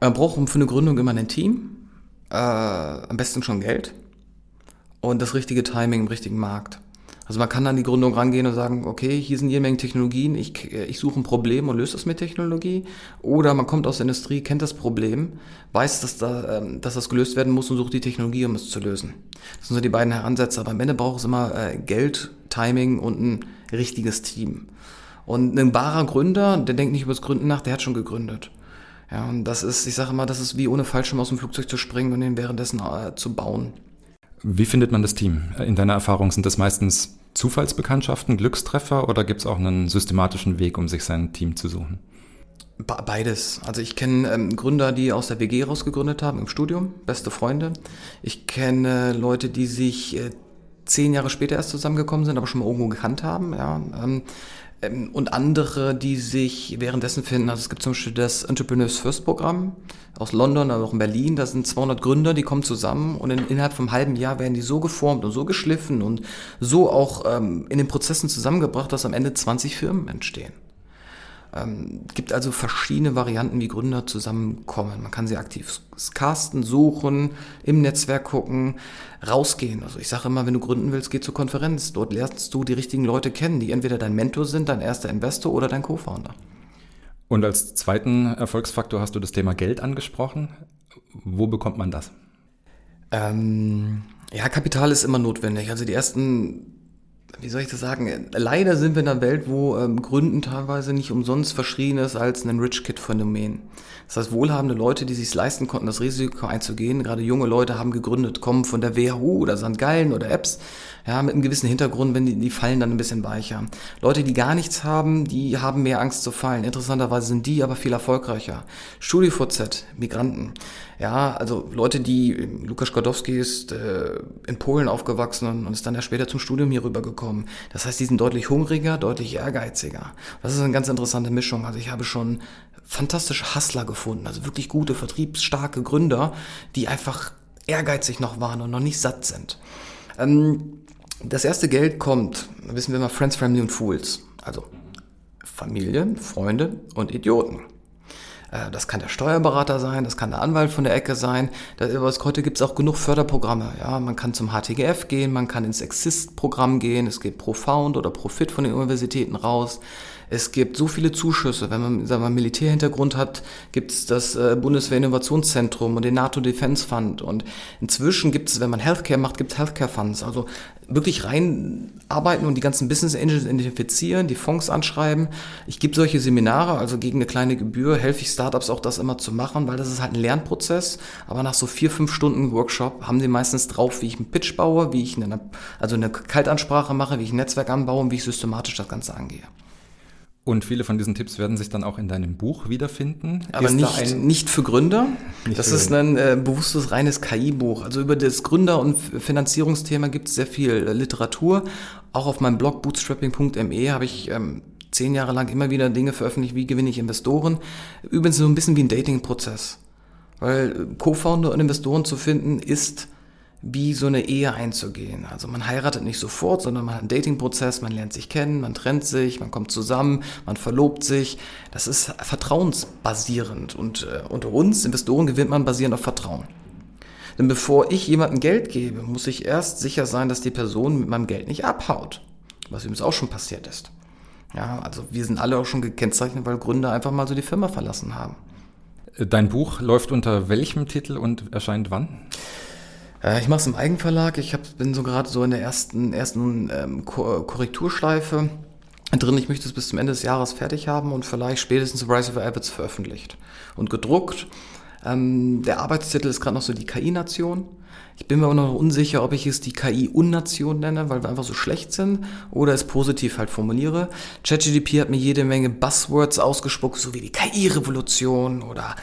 Man braucht für eine Gründung immer ein Team, äh, am besten schon Geld und das richtige Timing im richtigen Markt. Also man kann an die Gründung rangehen und sagen, okay, hier sind jede Menge Technologien, ich, ich suche ein Problem und löse das mit Technologie. Oder man kommt aus der Industrie, kennt das Problem, weiß, dass, da, ähm, dass das gelöst werden muss und sucht die Technologie, um es zu lösen. Das sind so die beiden Ansätze. Aber am Ende braucht es immer äh, Geld, Timing und ein richtiges Team. Und ein wahrer Gründer, der denkt nicht über das Gründen nach, der hat schon gegründet. Ja, und das ist, ich sage immer, das ist wie ohne Fallschirm aus dem Flugzeug zu springen und den währenddessen äh, zu bauen. Wie findet man das Team? In deiner Erfahrung sind das meistens Zufallsbekanntschaften, Glückstreffer oder gibt es auch einen systematischen Weg, um sich sein Team zu suchen? Beides. Also ich kenne ähm, Gründer, die aus der WG rausgegründet haben im Studium, beste Freunde. Ich kenne Leute, die sich äh, zehn Jahre später erst zusammengekommen sind, aber schon mal irgendwo gekannt haben. Ja. Ähm, ähm, und andere, die sich währenddessen finden. Also es gibt zum Beispiel das Entrepreneurs First Programm aus London, aber auch in Berlin. Da sind 200 Gründer, die kommen zusammen und in, innerhalb vom halben Jahr werden die so geformt und so geschliffen und so auch ähm, in den Prozessen zusammengebracht, dass am Ende 20 Firmen entstehen. Ähm, gibt also verschiedene Varianten, wie Gründer zusammenkommen. Man kann sie aktiv casten, suchen, im Netzwerk gucken, rausgehen. Also ich sage immer, wenn du gründen willst, geh zur Konferenz. Dort lernst du die richtigen Leute kennen, die entweder dein Mentor sind, dein erster Investor oder dein Co-Founder. Und als zweiten Erfolgsfaktor hast du das Thema Geld angesprochen. Wo bekommt man das? Ähm, ja, Kapital ist immer notwendig. Also die ersten wie soll ich das sagen? Leider sind wir in einer Welt, wo ähm, Gründen teilweise nicht umsonst verschrien ist als ein Rich Kid Phänomen. Das heißt, wohlhabende Leute, die sich leisten konnten, das Risiko einzugehen, gerade junge Leute haben gegründet, kommen von der WHO oder St. Gallen oder Apps, ja, mit einem gewissen Hintergrund, wenn die, die fallen dann ein bisschen weicher. Leute, die gar nichts haben, die haben mehr Angst zu fallen. Interessanterweise sind die aber viel erfolgreicher. StudiVZ, Migranten. Ja, also Leute, die, Lukas Składowski ist äh, in Polen aufgewachsen und ist dann ja später zum Studium hier rübergekommen. Das heißt, die sind deutlich hungriger, deutlich ehrgeiziger. Das ist eine ganz interessante Mischung. Also ich habe schon fantastische Hustler gefunden, also wirklich gute, vertriebsstarke Gründer, die einfach ehrgeizig noch waren und noch nicht satt sind. Ähm, das erste Geld kommt, wissen wir mal, Friends, Family und Fools. Also Familie, Freunde und Idioten. Äh, das kann der Steuerberater sein, das kann der Anwalt von der Ecke sein. Heute gibt es auch genug Förderprogramme. Ja, man kann zum HTGF gehen, man kann ins Exist-Programm gehen, es geht Profound oder Profit von den Universitäten raus. Es gibt so viele Zuschüsse. Wenn man sagen wir, Militärhintergrund hat, gibt es das äh, Bundeswehr Innovationszentrum und den NATO Defense Fund. Und inzwischen gibt es, wenn man Healthcare macht, gibt es Healthcare Funds. Also wirklich reinarbeiten und die ganzen Business Angels identifizieren, die Fonds anschreiben. Ich gebe solche Seminare, also gegen eine kleine Gebühr, helfe ich Startups auch das immer zu machen, weil das ist halt ein Lernprozess. Aber nach so vier, fünf Stunden Workshop haben sie meistens drauf, wie ich einen Pitch baue, wie ich eine, also eine Kaltansprache mache, wie ich ein Netzwerk anbaue und wie ich systematisch das Ganze angehe. Und viele von diesen Tipps werden sich dann auch in deinem Buch wiederfinden. Aber ist nicht, nicht für Gründer. Nicht das für ist ein äh, bewusstes, reines KI-Buch. Also über das Gründer- und Finanzierungsthema gibt es sehr viel äh, Literatur. Auch auf meinem Blog bootstrapping.me habe ich ähm, zehn Jahre lang immer wieder Dinge veröffentlicht, wie gewinne ich Investoren. Übrigens so ein bisschen wie ein Dating-Prozess. Weil äh, Co-Founder und Investoren zu finden, ist wie so eine Ehe einzugehen. Also man heiratet nicht sofort, sondern man hat einen Datingprozess, man lernt sich kennen, man trennt sich, man kommt zusammen, man verlobt sich. Das ist vertrauensbasierend und äh, unter uns Investoren gewinnt man basierend auf Vertrauen. Denn bevor ich jemandem Geld gebe, muss ich erst sicher sein, dass die Person mit meinem Geld nicht abhaut. Was übrigens auch schon passiert ist. Ja, also wir sind alle auch schon gekennzeichnet, weil Gründer einfach mal so die Firma verlassen haben. Dein Buch läuft unter welchem Titel und erscheint wann? Äh, ich mache es im Eigenverlag. Ich hab, bin so gerade so in der ersten, ersten ähm, Korrekturschleife drin. Ich möchte es bis zum Ende des Jahres fertig haben und vielleicht spätestens Rise of Abbots veröffentlicht und gedruckt. Ähm, der Arbeitstitel ist gerade noch so die KI-Nation. Ich bin mir auch noch unsicher, ob ich es die KI-Unnation nenne, weil wir einfach so schlecht sind, oder es positiv halt formuliere. ChatGDP hat mir jede Menge Buzzwords ausgespuckt, so wie die KI-Revolution oder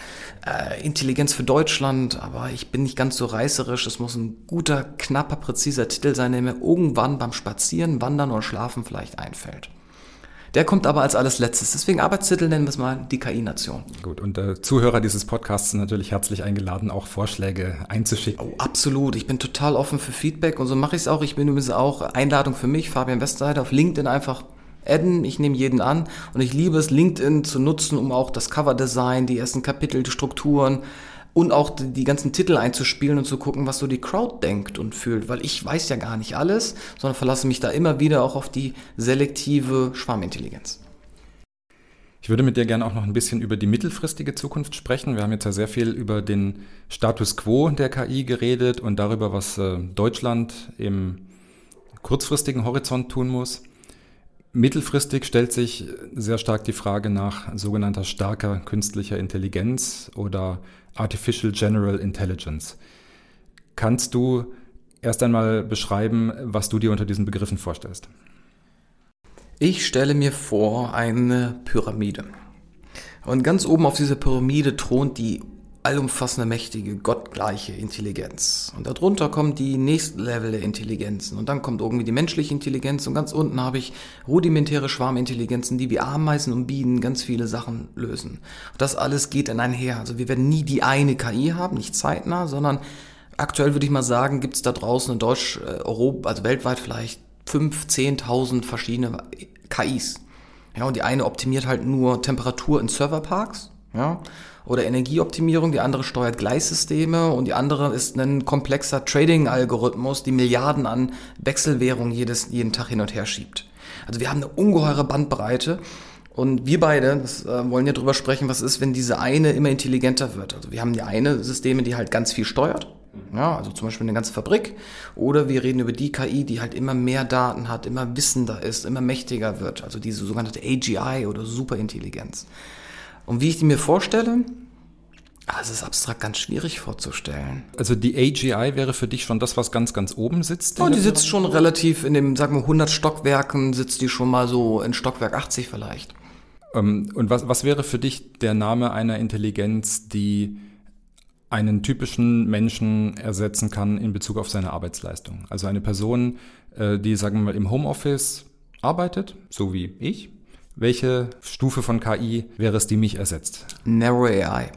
äh, Intelligenz für Deutschland, aber ich bin nicht ganz so reißerisch. Es muss ein guter, knapper, präziser Titel sein, der mir irgendwann beim Spazieren, Wandern und Schlafen vielleicht einfällt. Der kommt aber als alles letztes. Deswegen Arbeitstitel nennen wir es mal die KI-Nation. Gut, und äh, Zuhörer dieses Podcasts sind natürlich herzlich eingeladen, auch Vorschläge einzuschicken. Oh, absolut. Ich bin total offen für Feedback und so mache ich es auch. Ich bin übrigens auch Einladung für mich, Fabian Westseite, auf LinkedIn einfach adden, ich nehme jeden an und ich liebe es, LinkedIn zu nutzen, um auch das Coverdesign, die ersten Kapitel, die Strukturen und auch die, die ganzen Titel einzuspielen und zu gucken, was so die Crowd denkt und fühlt, weil ich weiß ja gar nicht alles, sondern verlasse mich da immer wieder auch auf die selektive Schwarmintelligenz. Ich würde mit dir gerne auch noch ein bisschen über die mittelfristige Zukunft sprechen. Wir haben jetzt ja sehr viel über den Status quo der KI geredet und darüber, was äh, Deutschland im kurzfristigen Horizont tun muss. Mittelfristig stellt sich sehr stark die Frage nach sogenannter starker künstlicher Intelligenz oder Artificial General Intelligence. Kannst du erst einmal beschreiben, was du dir unter diesen Begriffen vorstellst? Ich stelle mir vor eine Pyramide. Und ganz oben auf dieser Pyramide thront die allumfassende, mächtige, gottgleiche Intelligenz. Und darunter kommen die nächsten Level der Intelligenzen. Und dann kommt irgendwie die menschliche Intelligenz. Und ganz unten habe ich rudimentäre Schwarmintelligenzen, die wie Ameisen und Bienen ganz viele Sachen lösen. Und das alles geht in einher. Also wir werden nie die eine KI haben, nicht zeitnah, sondern aktuell würde ich mal sagen, gibt es da draußen in Deutsch, äh, Europa, also weltweit vielleicht 5.000, 10.000 verschiedene KIs. Ja, und die eine optimiert halt nur Temperatur in Serverparks, ja, oder Energieoptimierung, die andere steuert Gleissysteme und die andere ist ein komplexer Trading-Algorithmus, die Milliarden an Wechselwährungen jedes, jeden Tag hin und her schiebt. Also wir haben eine ungeheure Bandbreite und wir beide das, äh, wollen ja drüber sprechen, was ist, wenn diese eine immer intelligenter wird. Also wir haben die eine Systeme, die halt ganz viel steuert ja, also zum Beispiel eine ganze Fabrik. Oder wir reden über die KI, die halt immer mehr Daten hat, immer wissender ist, immer mächtiger wird. Also diese sogenannte AGI oder Superintelligenz. Und wie ich die mir vorstelle, es ist abstrakt ganz schwierig vorzustellen. Also die AGI wäre für dich schon das, was ganz, ganz oben sitzt? Oh, die sitzt schon relativ in dem, sagen wir, 100 Stockwerken, sitzt die schon mal so in Stockwerk 80 vielleicht. Ähm, und was, was wäre für dich der Name einer Intelligenz, die einen typischen Menschen ersetzen kann in Bezug auf seine Arbeitsleistung. Also eine Person, äh, die, sagen wir mal, im Homeoffice arbeitet, so wie ich. Welche Stufe von KI wäre es, die mich ersetzt? Narrow AI.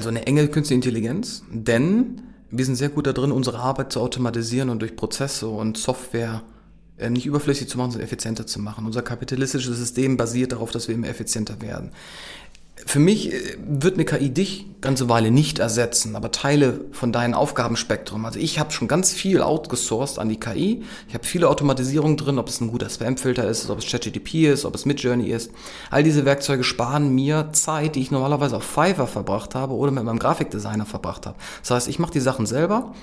Also eine enge künstliche Intelligenz, denn wir sind sehr gut darin, unsere Arbeit zu automatisieren und durch Prozesse und Software äh, nicht überflüssig zu machen, sondern effizienter zu machen. Unser kapitalistisches System basiert darauf, dass wir immer effizienter werden. Für mich äh, wird eine KI dich ganze Weile nicht ersetzen, aber Teile von deinem Aufgabenspektrum. Also ich habe schon ganz viel outgesourced an die KI. Ich habe viele Automatisierungen drin, ob es ein guter Spamfilter ist, ob es ChatGPT ist, ob es Midjourney ist. All diese Werkzeuge sparen mir Zeit, die ich normalerweise auf Fiverr verbracht habe oder mit meinem Grafikdesigner verbracht habe. Das heißt, ich mache die Sachen selber,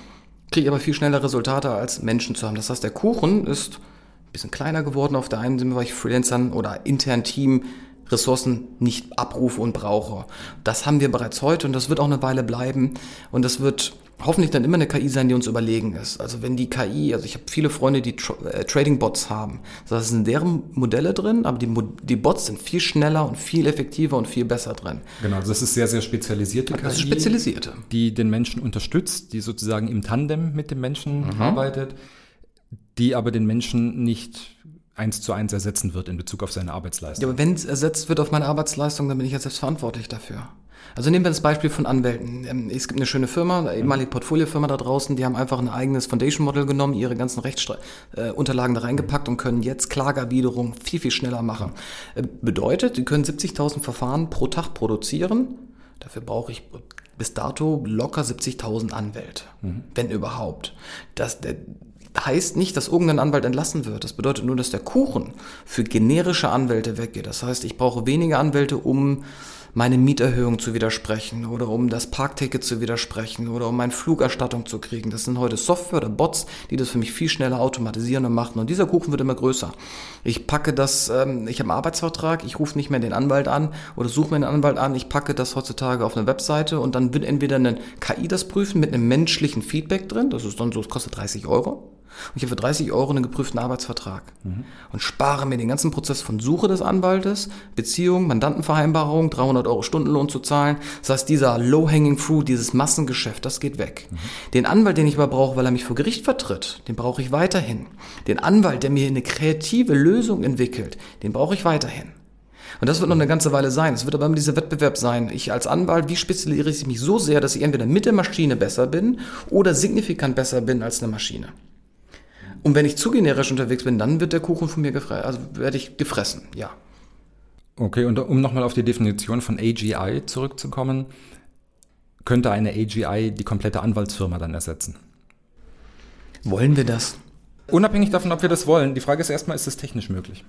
kriege aber viel schneller Resultate als Menschen zu haben. Das heißt, der Kuchen ist ein bisschen kleiner geworden auf der einen Seite, weil ich Freelancern oder intern Team Ressourcen nicht abrufe und brauche. Das haben wir bereits heute und das wird auch eine Weile bleiben und das wird hoffentlich dann immer eine KI sein, die uns überlegen ist. Also wenn die KI, also ich habe viele Freunde, die äh, Trading-Bots haben. Da sind deren Modelle drin, aber die, die Bots sind viel schneller und viel effektiver und viel besser drin. Genau, das ist sehr, sehr spezialisierte KI. Das ist spezialisierte. Die den Menschen unterstützt, die sozusagen im Tandem mit dem Menschen mhm. arbeitet, die aber den Menschen nicht eins zu eins ersetzen wird in Bezug auf seine Arbeitsleistung. Ja, aber wenn es ersetzt wird auf meine Arbeitsleistung, dann bin ich ja selbst verantwortlich dafür. Also nehmen wir das Beispiel von Anwälten. Ähm, es gibt eine schöne Firma, eine ehemalige Portfoliofirma da draußen, die haben einfach ein eigenes Foundation Model genommen, ihre ganzen Rechtsunterlagen äh, da reingepackt und können jetzt Klageerwiderung viel, viel schneller machen. Äh, bedeutet, die können 70.000 Verfahren pro Tag produzieren. Dafür brauche ich bis dato locker 70.000 Anwälte, mhm. wenn überhaupt. Das, der, heißt nicht, dass irgendein Anwalt entlassen wird. Das bedeutet nur, dass der Kuchen für generische Anwälte weggeht. Das heißt, ich brauche weniger Anwälte, um meine Mieterhöhung zu widersprechen oder um das Parkticket zu widersprechen oder um meine Flugerstattung zu kriegen. Das sind heute Software oder Bots, die das für mich viel schneller automatisieren und machen. Und dieser Kuchen wird immer größer. Ich packe das, ähm, ich habe einen Arbeitsvertrag, ich rufe nicht mehr den Anwalt an oder suche mir den Anwalt an, ich packe das heutzutage auf eine Webseite und dann wird entweder eine KI das prüfen mit einem menschlichen Feedback drin, das ist dann so, es kostet 30 Euro und ich habe für 30 Euro einen geprüften Arbeitsvertrag mhm. und spare mir den ganzen Prozess von Suche des Anwaltes, Beziehung, Mandantenvereinbarung, 300 Euro Stundenlohn zu zahlen. Das heißt, dieser low-hanging fruit, dieses Massengeschäft, das geht weg. Mhm. Den Anwalt, den ich aber brauche, weil er mich vor Gericht vertritt, den brauche ich weiterhin. Den Anwalt, der mir eine kreative Lösung entwickelt, den brauche ich weiterhin. Und das wird noch eine ganze Weile sein. Es wird aber immer dieser Wettbewerb sein. Ich als Anwalt, wie spezialisiere ich mich so sehr, dass ich entweder mit der Maschine besser bin oder signifikant besser bin als eine Maschine? Und wenn ich zu generisch unterwegs bin, dann wird der Kuchen von mir gefressen, also werde ich gefressen, ja. Okay, und um nochmal auf die Definition von AGI zurückzukommen, könnte eine AGI die komplette Anwaltsfirma dann ersetzen? Wollen wir das? Unabhängig davon, ob wir das wollen, die Frage ist erstmal, ist es technisch möglich?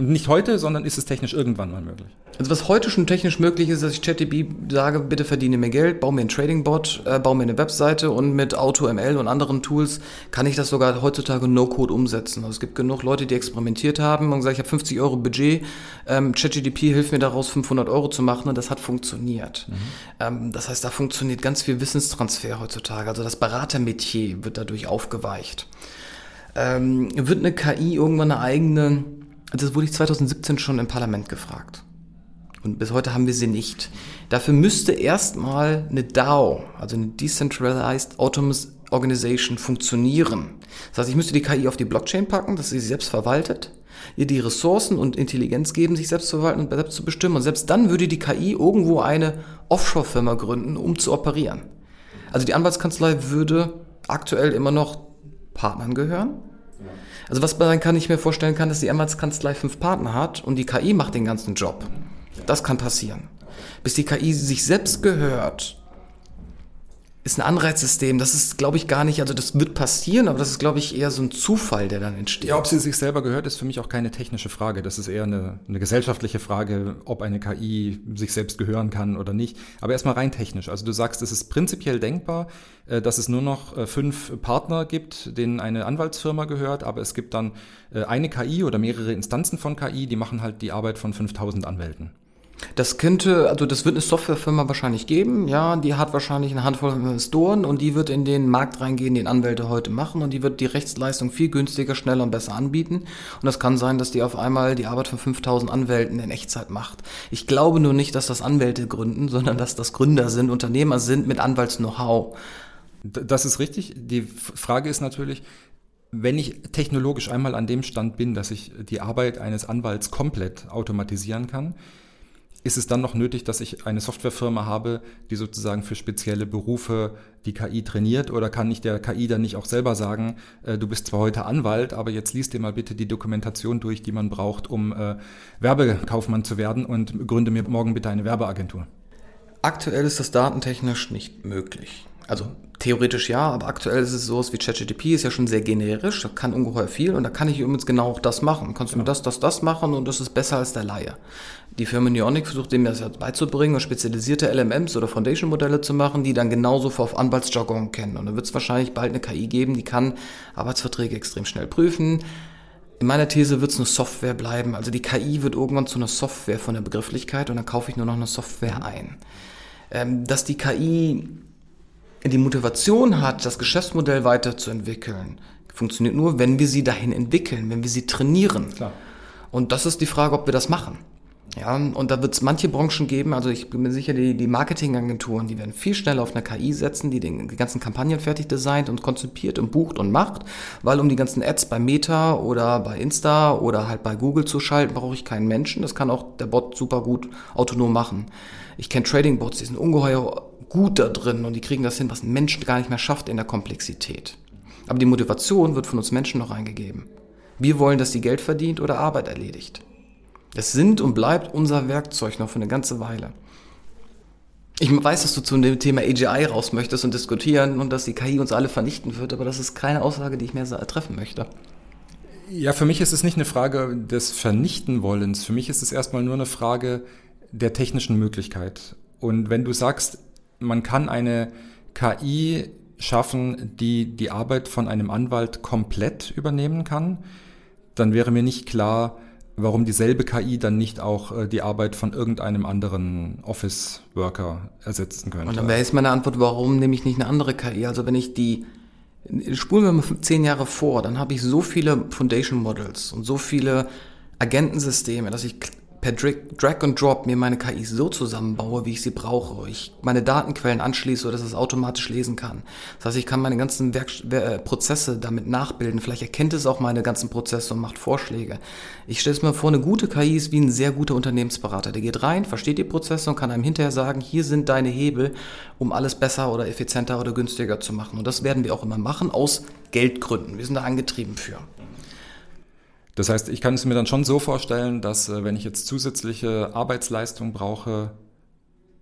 Und nicht heute, sondern ist es technisch irgendwann mal möglich? Also was heute schon technisch möglich ist, dass ich ChatGPT sage, bitte verdiene mir Geld, baue mir einen Trading-Bot, äh, baue mir eine Webseite und mit AutoML und anderen Tools kann ich das sogar heutzutage No-Code umsetzen. Also es gibt genug Leute, die experimentiert haben und gesagt, ich habe 50 Euro Budget, ähm, ChatGPT hilft mir daraus 500 Euro zu machen und das hat funktioniert. Mhm. Ähm, das heißt, da funktioniert ganz viel Wissenstransfer heutzutage. Also das Beratermetier wird dadurch aufgeweicht. Ähm, wird eine KI irgendwann eine eigene das wurde ich 2017 schon im Parlament gefragt. Und bis heute haben wir sie nicht. Dafür müsste erstmal eine DAO, also eine Decentralized Autonomous Organization, funktionieren. Das heißt, ich müsste die KI auf die Blockchain packen, dass sie sich selbst verwaltet, ihr die Ressourcen und Intelligenz geben, sich selbst zu verwalten und selbst zu bestimmen. Und selbst dann würde die KI irgendwo eine Offshore-Firma gründen, um zu operieren. Also die Anwaltskanzlei würde aktuell immer noch Partnern gehören, also was man kann ich mir vorstellen kann, dass die Anwaltskanzlei fünf Partner hat und die KI macht den ganzen Job. Das kann passieren. Bis die KI sich selbst gehört, ist ein Anreizsystem. Das ist, glaube ich, gar nicht, also das wird passieren, aber das ist, glaube ich, eher so ein Zufall, der dann entsteht. Ja, ob sie sich selber gehört, ist für mich auch keine technische Frage. Das ist eher eine, eine gesellschaftliche Frage, ob eine KI sich selbst gehören kann oder nicht. Aber erstmal rein technisch. Also du sagst, es ist prinzipiell denkbar, äh, dass es nur noch äh, fünf Partner gibt, denen eine Anwaltsfirma gehört, aber es gibt dann äh, eine KI oder mehrere Instanzen von KI, die machen halt die Arbeit von 5000 Anwälten. Das könnte, also das wird eine Softwarefirma wahrscheinlich geben, ja, die hat wahrscheinlich eine Handvoll Investoren und die wird in den Markt reingehen, den Anwälte heute machen und die wird die Rechtsleistung viel günstiger, schneller und besser anbieten. Und das kann sein, dass die auf einmal die Arbeit von 5000 Anwälten in Echtzeit macht. Ich glaube nur nicht, dass das Anwälte gründen, sondern dass das Gründer sind, Unternehmer sind mit Anwalts-Know-how. Das ist richtig. Die Frage ist natürlich, wenn ich technologisch einmal an dem Stand bin, dass ich die Arbeit eines Anwalts komplett automatisieren kann, ist es dann noch nötig, dass ich eine Softwarefirma habe, die sozusagen für spezielle Berufe die KI trainiert? Oder kann ich der KI dann nicht auch selber sagen, äh, du bist zwar heute Anwalt, aber jetzt liest dir mal bitte die Dokumentation durch, die man braucht, um äh, Werbekaufmann zu werden und gründe mir morgen bitte eine Werbeagentur? Aktuell ist das datentechnisch nicht möglich. Also theoretisch ja, aber aktuell ist es so, wie ChatGPT ist ja schon sehr generisch, da kann ungeheuer viel und da kann ich übrigens genau auch das machen. Kannst du genau. mir das, das, das machen und das ist besser als der Laie. Die Firma Neonic versucht dem das beizubringen und spezialisierte LMMs oder Foundation-Modelle zu machen, die dann genauso auf Anwaltsjargon kennen. Und dann wird es wahrscheinlich bald eine KI geben, die kann Arbeitsverträge extrem schnell prüfen. In meiner These wird es eine Software bleiben. Also die KI wird irgendwann zu einer Software von der Begrifflichkeit und dann kaufe ich nur noch eine Software ein. Ähm, dass die KI die Motivation hat, das Geschäftsmodell weiterzuentwickeln, funktioniert nur, wenn wir sie dahin entwickeln, wenn wir sie trainieren. Klar. Und das ist die Frage, ob wir das machen. Ja, und da wird es manche Branchen geben, also ich bin mir sicher, die, die Marketingagenturen, die werden viel schneller auf eine KI setzen, die den, die ganzen Kampagnen fertig designt und konzipiert und bucht und macht, weil um die ganzen Ads bei Meta oder bei Insta oder halt bei Google zu schalten, brauche ich keinen Menschen. Das kann auch der Bot super gut autonom machen. Ich kenne Trading-Bots, die sind ungeheuer gut da drin und die kriegen das hin, was ein Mensch gar nicht mehr schafft in der Komplexität. Aber die Motivation wird von uns Menschen noch eingegeben. Wir wollen, dass die Geld verdient oder Arbeit erledigt. Es sind und bleibt unser Werkzeug noch für eine ganze Weile. Ich weiß, dass du zu dem Thema AGI raus möchtest und diskutieren und dass die KI uns alle vernichten wird, aber das ist keine Aussage, die ich mehr treffen möchte. Ja, für mich ist es nicht eine Frage des Vernichtenwollens. Für mich ist es erstmal nur eine Frage der technischen Möglichkeit. Und wenn du sagst, man kann eine KI schaffen, die die Arbeit von einem Anwalt komplett übernehmen kann, dann wäre mir nicht klar, warum dieselbe KI dann nicht auch äh, die Arbeit von irgendeinem anderen Office-Worker ersetzen könnte. Und dann wäre jetzt meine Antwort, warum nehme ich nicht eine andere KI? Also wenn ich die, spulen wir mal zehn Jahre vor, dann habe ich so viele Foundation Models und so viele Agentensysteme, dass ich per Drag and Drop mir meine KIs so zusammenbaue, wie ich sie brauche. Ich meine Datenquellen anschließe, sodass es automatisch lesen kann. Das heißt, ich kann meine ganzen Werk äh, Prozesse damit nachbilden. Vielleicht erkennt es auch meine ganzen Prozesse und macht Vorschläge. Ich stelle es mir vor, eine gute KI ist wie ein sehr guter Unternehmensberater. Der geht rein, versteht die Prozesse und kann einem hinterher sagen, hier sind deine Hebel, um alles besser oder effizienter oder günstiger zu machen. Und das werden wir auch immer machen aus Geldgründen. Wir sind da angetrieben für. Das heißt, ich kann es mir dann schon so vorstellen, dass äh, wenn ich jetzt zusätzliche Arbeitsleistung brauche,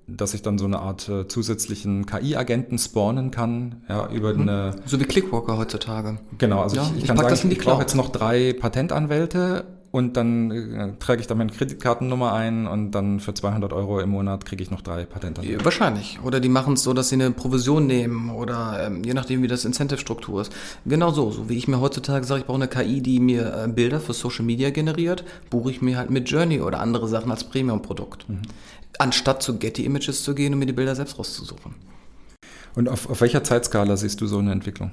dass ich dann so eine Art äh, zusätzlichen KI-Agenten spawnen kann, ja, über mhm. eine. So wie Clickwalker heutzutage. Genau, also ja, ich, ich, ich kann sagen, ich brauche jetzt noch drei Patentanwälte und dann äh, trage ich da meine Kreditkartennummer ein und dann für 200 Euro im Monat kriege ich noch drei Patente. Wahrscheinlich. Oder die machen es so, dass sie eine Provision nehmen oder ähm, je nachdem, wie das Incentive-Struktur ist. Genau so. So wie ich mir heutzutage sage, ich brauche eine KI, die mir äh, Bilder für Social Media generiert, buche ich mir halt mit Journey oder andere Sachen als Premium-Produkt. Mhm. Anstatt zu Getty Images zu gehen und mir die Bilder selbst rauszusuchen. Und auf, auf welcher Zeitskala siehst du so eine Entwicklung?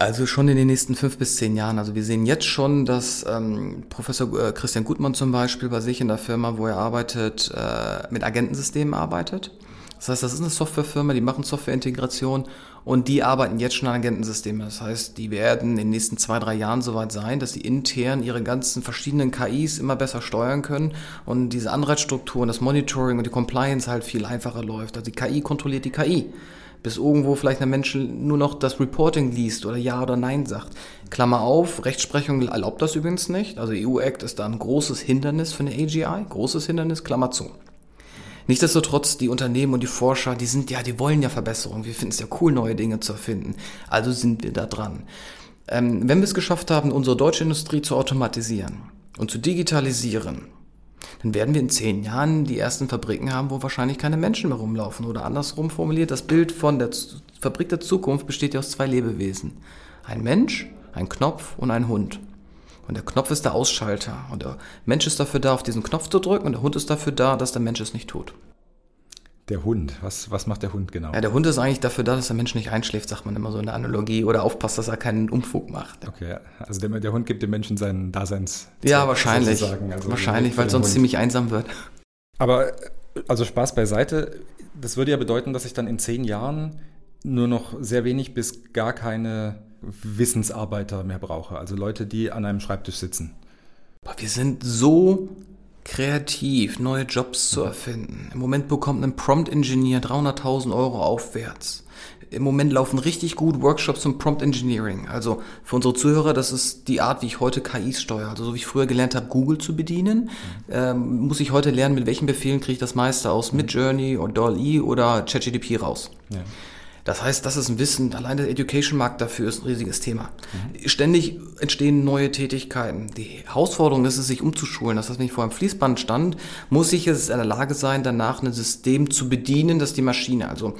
Also schon in den nächsten fünf bis zehn Jahren. Also wir sehen jetzt schon, dass ähm, Professor äh, Christian Gutmann zum Beispiel bei sich in der Firma, wo er arbeitet, äh, mit Agentensystemen arbeitet. Das heißt, das ist eine Softwarefirma, die machen Softwareintegration und die arbeiten jetzt schon an Agentensystemen. Das heißt, die werden in den nächsten zwei, drei Jahren soweit sein, dass sie intern ihre ganzen verschiedenen KIs immer besser steuern können und diese Anreizstrukturen, das Monitoring und die Compliance halt viel einfacher läuft. Also die KI kontrolliert die KI bis irgendwo vielleicht ein Mensch nur noch das Reporting liest oder Ja oder Nein sagt. Klammer auf, Rechtsprechung erlaubt das übrigens nicht. Also EU-Act ist da ein großes Hindernis für eine AGI, großes Hindernis, Klammer zu. Nichtsdestotrotz, die Unternehmen und die Forscher, die sind ja, die wollen ja Verbesserungen. Wir finden es ja cool, neue Dinge zu erfinden. Also sind wir da dran. Ähm, wenn wir es geschafft haben, unsere deutsche Industrie zu automatisieren und zu digitalisieren, dann werden wir in zehn Jahren die ersten Fabriken haben, wo wahrscheinlich keine Menschen mehr rumlaufen. Oder andersrum formuliert, das Bild von der Fabrik der Zukunft besteht ja aus zwei Lebewesen. Ein Mensch, ein Knopf und ein Hund. Und der Knopf ist der Ausschalter. Und der Mensch ist dafür da, auf diesen Knopf zu drücken. Und der Hund ist dafür da, dass der Mensch es nicht tut. Der Hund, was, was macht der Hund genau? Ja, der Hund ist eigentlich dafür da, dass der Mensch nicht einschläft, sagt man immer so in der Analogie, oder aufpasst, dass er keinen Umfug macht. Okay, also der, der Hund gibt dem Menschen seinen Daseins. Ja, wahrscheinlich. Also wahrscheinlich, weil sonst Hund. ziemlich einsam wird. Aber, also Spaß beiseite, das würde ja bedeuten, dass ich dann in zehn Jahren nur noch sehr wenig bis gar keine Wissensarbeiter mehr brauche. Also Leute, die an einem Schreibtisch sitzen. Wir sind so kreativ, neue Jobs zu erfinden. Im Moment bekommt ein Prompt-Engineer 300.000 Euro aufwärts. Im Moment laufen richtig gut Workshops zum Prompt Engineering. Also für unsere Zuhörer, das ist die Art, wie ich heute KIs steuere. Also so wie ich früher gelernt habe, Google zu bedienen, ähm, muss ich heute lernen, mit welchen Befehlen kriege ich das meiste aus Midjourney oder DALL-E oder ChatGDP raus. Ja. Das heißt, das ist ein Wissen, allein der Education-Markt dafür ist ein riesiges Thema. Mhm. Ständig entstehen neue Tätigkeiten. Die Herausforderung ist es, sich umzuschulen. Das heißt, wenn ich vor einem Fließband stand, muss ich jetzt in der Lage sein, danach ein System zu bedienen, das die Maschine, also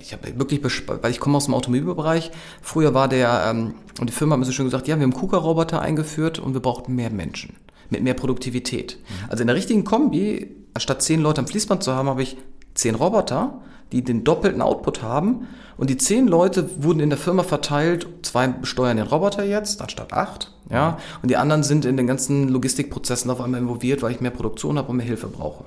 ich habe wirklich, weil ich komme aus dem Automobilbereich. Früher war der, ähm, und die Firma hat mir so schön gesagt, ja, wir haben KUKA-Roboter eingeführt und wir brauchten mehr Menschen mit mehr Produktivität. Mhm. Also in der richtigen Kombi, anstatt zehn Leute am Fließband zu haben, habe ich zehn Roboter, die den doppelten Output haben. Und die zehn Leute wurden in der Firma verteilt. Zwei steuern den Roboter jetzt, anstatt acht. Ja. Und die anderen sind in den ganzen Logistikprozessen auf einmal involviert, weil ich mehr Produktion habe und mehr Hilfe brauche.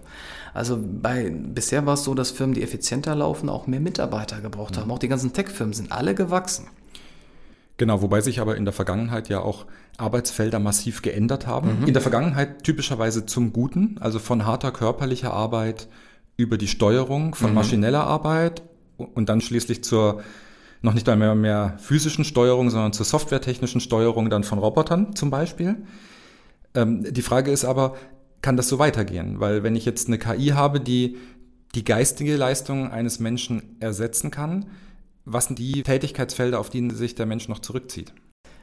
Also bei, bisher war es so, dass Firmen, die effizienter laufen, auch mehr Mitarbeiter gebraucht haben. Auch die ganzen Tech-Firmen sind alle gewachsen. Genau, wobei sich aber in der Vergangenheit ja auch Arbeitsfelder massiv geändert haben. Mhm. In der Vergangenheit typischerweise zum Guten, also von harter körperlicher Arbeit über die Steuerung von mhm. maschineller Arbeit und dann schließlich zur noch nicht einmal mehr physischen Steuerung, sondern zur softwaretechnischen Steuerung dann von Robotern zum Beispiel. Ähm, die Frage ist aber, kann das so weitergehen? Weil wenn ich jetzt eine KI habe, die die geistige Leistung eines Menschen ersetzen kann, was sind die Tätigkeitsfelder, auf die sich der Mensch noch zurückzieht?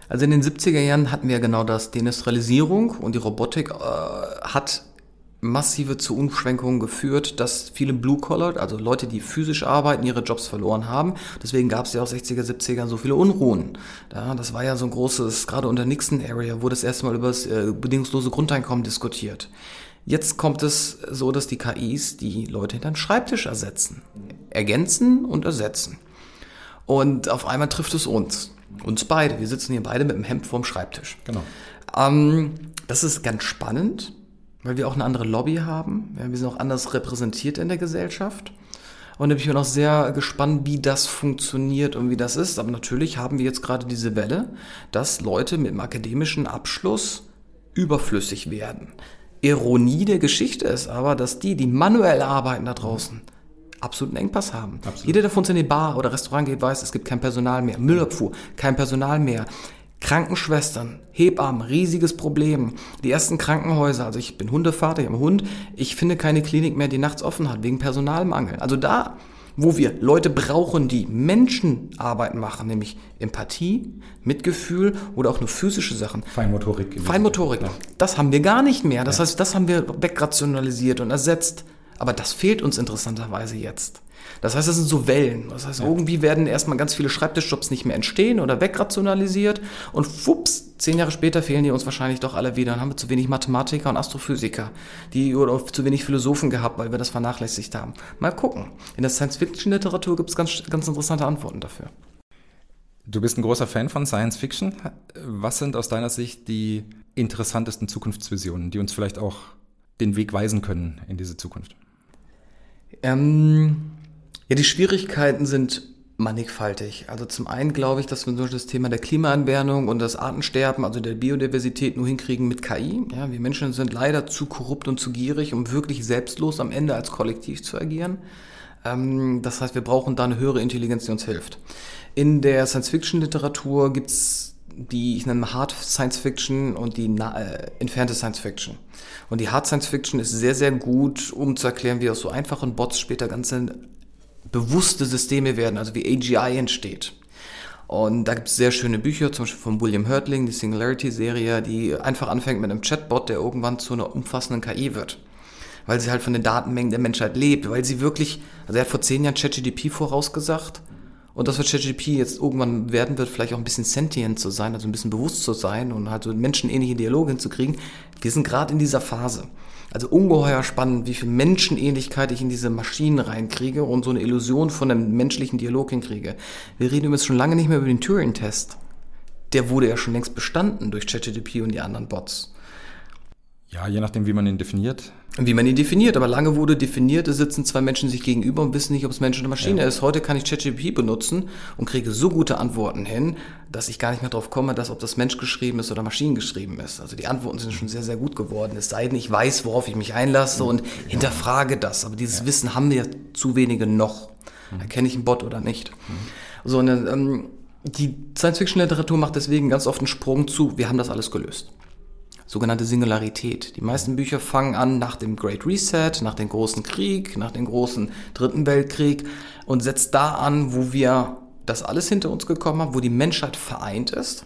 Also in den 70er Jahren hatten wir genau das. Die Industrialisierung und die Robotik äh, hat massive zu Umschwenkungen geführt, dass viele Blue-Collar, also Leute, die physisch arbeiten, ihre Jobs verloren haben. Deswegen gab es ja auch 60er, 70er so viele Unruhen. Ja, das war ja so ein großes, gerade unter Nixon-Area wurde das erste Mal über das äh, bedingungslose Grundeinkommen diskutiert. Jetzt kommt es so, dass die KIs die Leute hinter den Schreibtisch ersetzen. Ergänzen und ersetzen. Und auf einmal trifft es uns. Uns beide. Wir sitzen hier beide mit dem Hemd vorm Schreibtisch. Genau. Ähm, das ist ganz spannend, weil wir auch eine andere Lobby haben. Ja, wir sind auch anders repräsentiert in der Gesellschaft. Und da bin ich mir noch sehr gespannt, wie das funktioniert und wie das ist. Aber natürlich haben wir jetzt gerade diese Welle, dass Leute mit einem akademischen Abschluss überflüssig werden. Ironie der Geschichte ist aber, dass die, die manuell arbeiten da draußen, absoluten Engpass haben. Absolut. Jeder, der von uns in die Bar oder Restaurant geht, weiß, es gibt kein Personal mehr. Müllabfuhr, kein Personal mehr. Krankenschwestern, Hebammen, riesiges Problem. Die ersten Krankenhäuser, also ich bin Hundevater, ich habe einen Hund, ich finde keine Klinik mehr, die nachts offen hat, wegen Personalmangel. Also da, wo wir Leute brauchen, die Menschenarbeit machen, nämlich Empathie, Mitgefühl oder auch nur physische Sachen. Feinmotorik. Feinmotorik. Ja. Das haben wir gar nicht mehr. Das ja. heißt, das haben wir wegrationalisiert und ersetzt. Aber das fehlt uns interessanterweise jetzt. Das heißt, das sind so Wellen. Das heißt, ja. irgendwie werden erstmal ganz viele Schreibtischjobs nicht mehr entstehen oder wegrationalisiert und fups, zehn Jahre später fehlen die uns wahrscheinlich doch alle wieder. Dann haben wir zu wenig Mathematiker und Astrophysiker, die oder zu wenig Philosophen gehabt, weil wir das vernachlässigt haben. Mal gucken. In der Science-Fiction-Literatur gibt es ganz, ganz interessante Antworten dafür. Du bist ein großer Fan von Science Fiction. Was sind aus deiner Sicht die interessantesten Zukunftsvisionen, die uns vielleicht auch den Weg weisen können in diese Zukunft? Ähm, ja, die Schwierigkeiten sind mannigfaltig. Also zum einen glaube ich, dass wir so das Thema der Klimaanwärmung und das Artensterben, also der Biodiversität nur hinkriegen mit KI. Ja, wir Menschen sind leider zu korrupt und zu gierig, um wirklich selbstlos am Ende als Kollektiv zu agieren. Ähm, das heißt, wir brauchen da eine höhere Intelligenz, die uns hilft. In der Science-Fiction-Literatur gibt's die ich nenne Hard Science Fiction und die äh, entfernte Science Fiction. Und die Hard Science Fiction ist sehr, sehr gut, um zu erklären, wie aus so einfachen Bots später ganze bewusste Systeme werden, also wie AGI entsteht. Und da gibt es sehr schöne Bücher, zum Beispiel von William Hurtling, die Singularity-Serie, die einfach anfängt mit einem Chatbot, der irgendwann zu einer umfassenden KI wird. Weil sie halt von den Datenmengen der Menschheit lebt, weil sie wirklich, also er hat vor zehn Jahren ChatGDP vorausgesagt und das, was ChatGPT jetzt irgendwann werden wird, vielleicht auch ein bisschen sentient zu sein, also ein bisschen bewusst zu sein und halt so menschenähnliche Dialoge hinzukriegen. Wir sind gerade in dieser Phase. Also ungeheuer spannend, wie viel Menschenähnlichkeit ich in diese Maschinen reinkriege und so eine Illusion von einem menschlichen Dialog hinkriege. Wir reden übrigens schon lange nicht mehr über den Turing-Test. Der wurde ja schon längst bestanden durch ChatGPT und die anderen Bots. Ja, je nachdem, wie man ihn definiert. Wie man ihn definiert, aber lange wurde definiert, es sitzen zwei Menschen sich gegenüber und wissen nicht, ob es Mensch oder Maschine ja. ist. Heute kann ich ChatGPT benutzen und kriege so gute Antworten hin, dass ich gar nicht mehr drauf komme, dass ob das Mensch geschrieben ist oder Maschinen geschrieben ist. Also die Antworten sind schon sehr, sehr gut geworden. Es sei denn, ich weiß, worauf ich mich einlasse und hinterfrage das. Aber dieses ja. Wissen haben wir zu wenige noch. Mhm. Erkenne ich einen Bot oder nicht? Mhm. So, eine, ähm, die Science-Fiction-Literatur macht deswegen ganz oft einen Sprung zu, wir haben das alles gelöst sogenannte Singularität. Die meisten Bücher fangen an nach dem Great Reset, nach dem großen Krieg, nach dem großen Dritten Weltkrieg und setzt da an, wo wir das alles hinter uns gekommen haben, wo die Menschheit vereint ist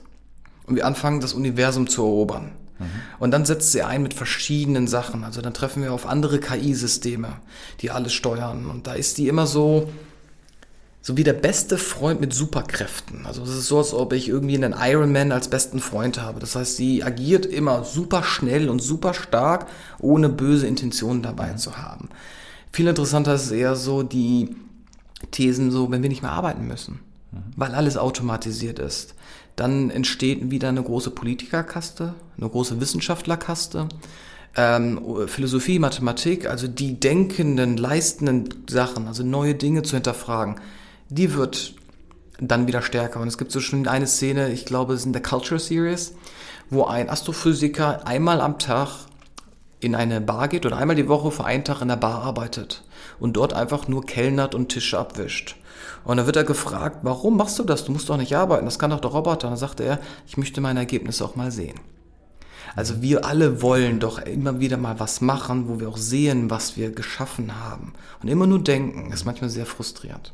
und wir anfangen, das Universum zu erobern. Mhm. Und dann setzt sie ein mit verschiedenen Sachen. Also dann treffen wir auf andere KI-Systeme, die alles steuern. Und da ist die immer so, so wie der beste Freund mit Superkräften. Also es ist so, als ob ich irgendwie einen Iron Man als besten Freund habe. Das heißt, sie agiert immer super schnell und super stark, ohne böse Intentionen dabei mhm. zu haben. Viel interessanter ist eher so die Thesen so, wenn wir nicht mehr arbeiten müssen, mhm. weil alles automatisiert ist. Dann entsteht wieder eine große Politikerkaste, eine große Wissenschaftlerkaste. Ähm, Philosophie, Mathematik, also die denkenden, leistenden Sachen, also neue Dinge zu hinterfragen die wird dann wieder stärker. Und es gibt so schon eine Szene, ich glaube, es ist in der Culture Series, wo ein Astrophysiker einmal am Tag in eine Bar geht oder einmal die Woche für einen Tag in der Bar arbeitet und dort einfach nur kellnert und Tische abwischt. Und dann wird er gefragt, warum machst du das? Du musst doch nicht arbeiten, das kann doch der Roboter. Und dann sagt er, ich möchte meine Ergebnisse auch mal sehen. Also wir alle wollen doch immer wieder mal was machen, wo wir auch sehen, was wir geschaffen haben. Und immer nur denken, ist manchmal sehr frustrierend.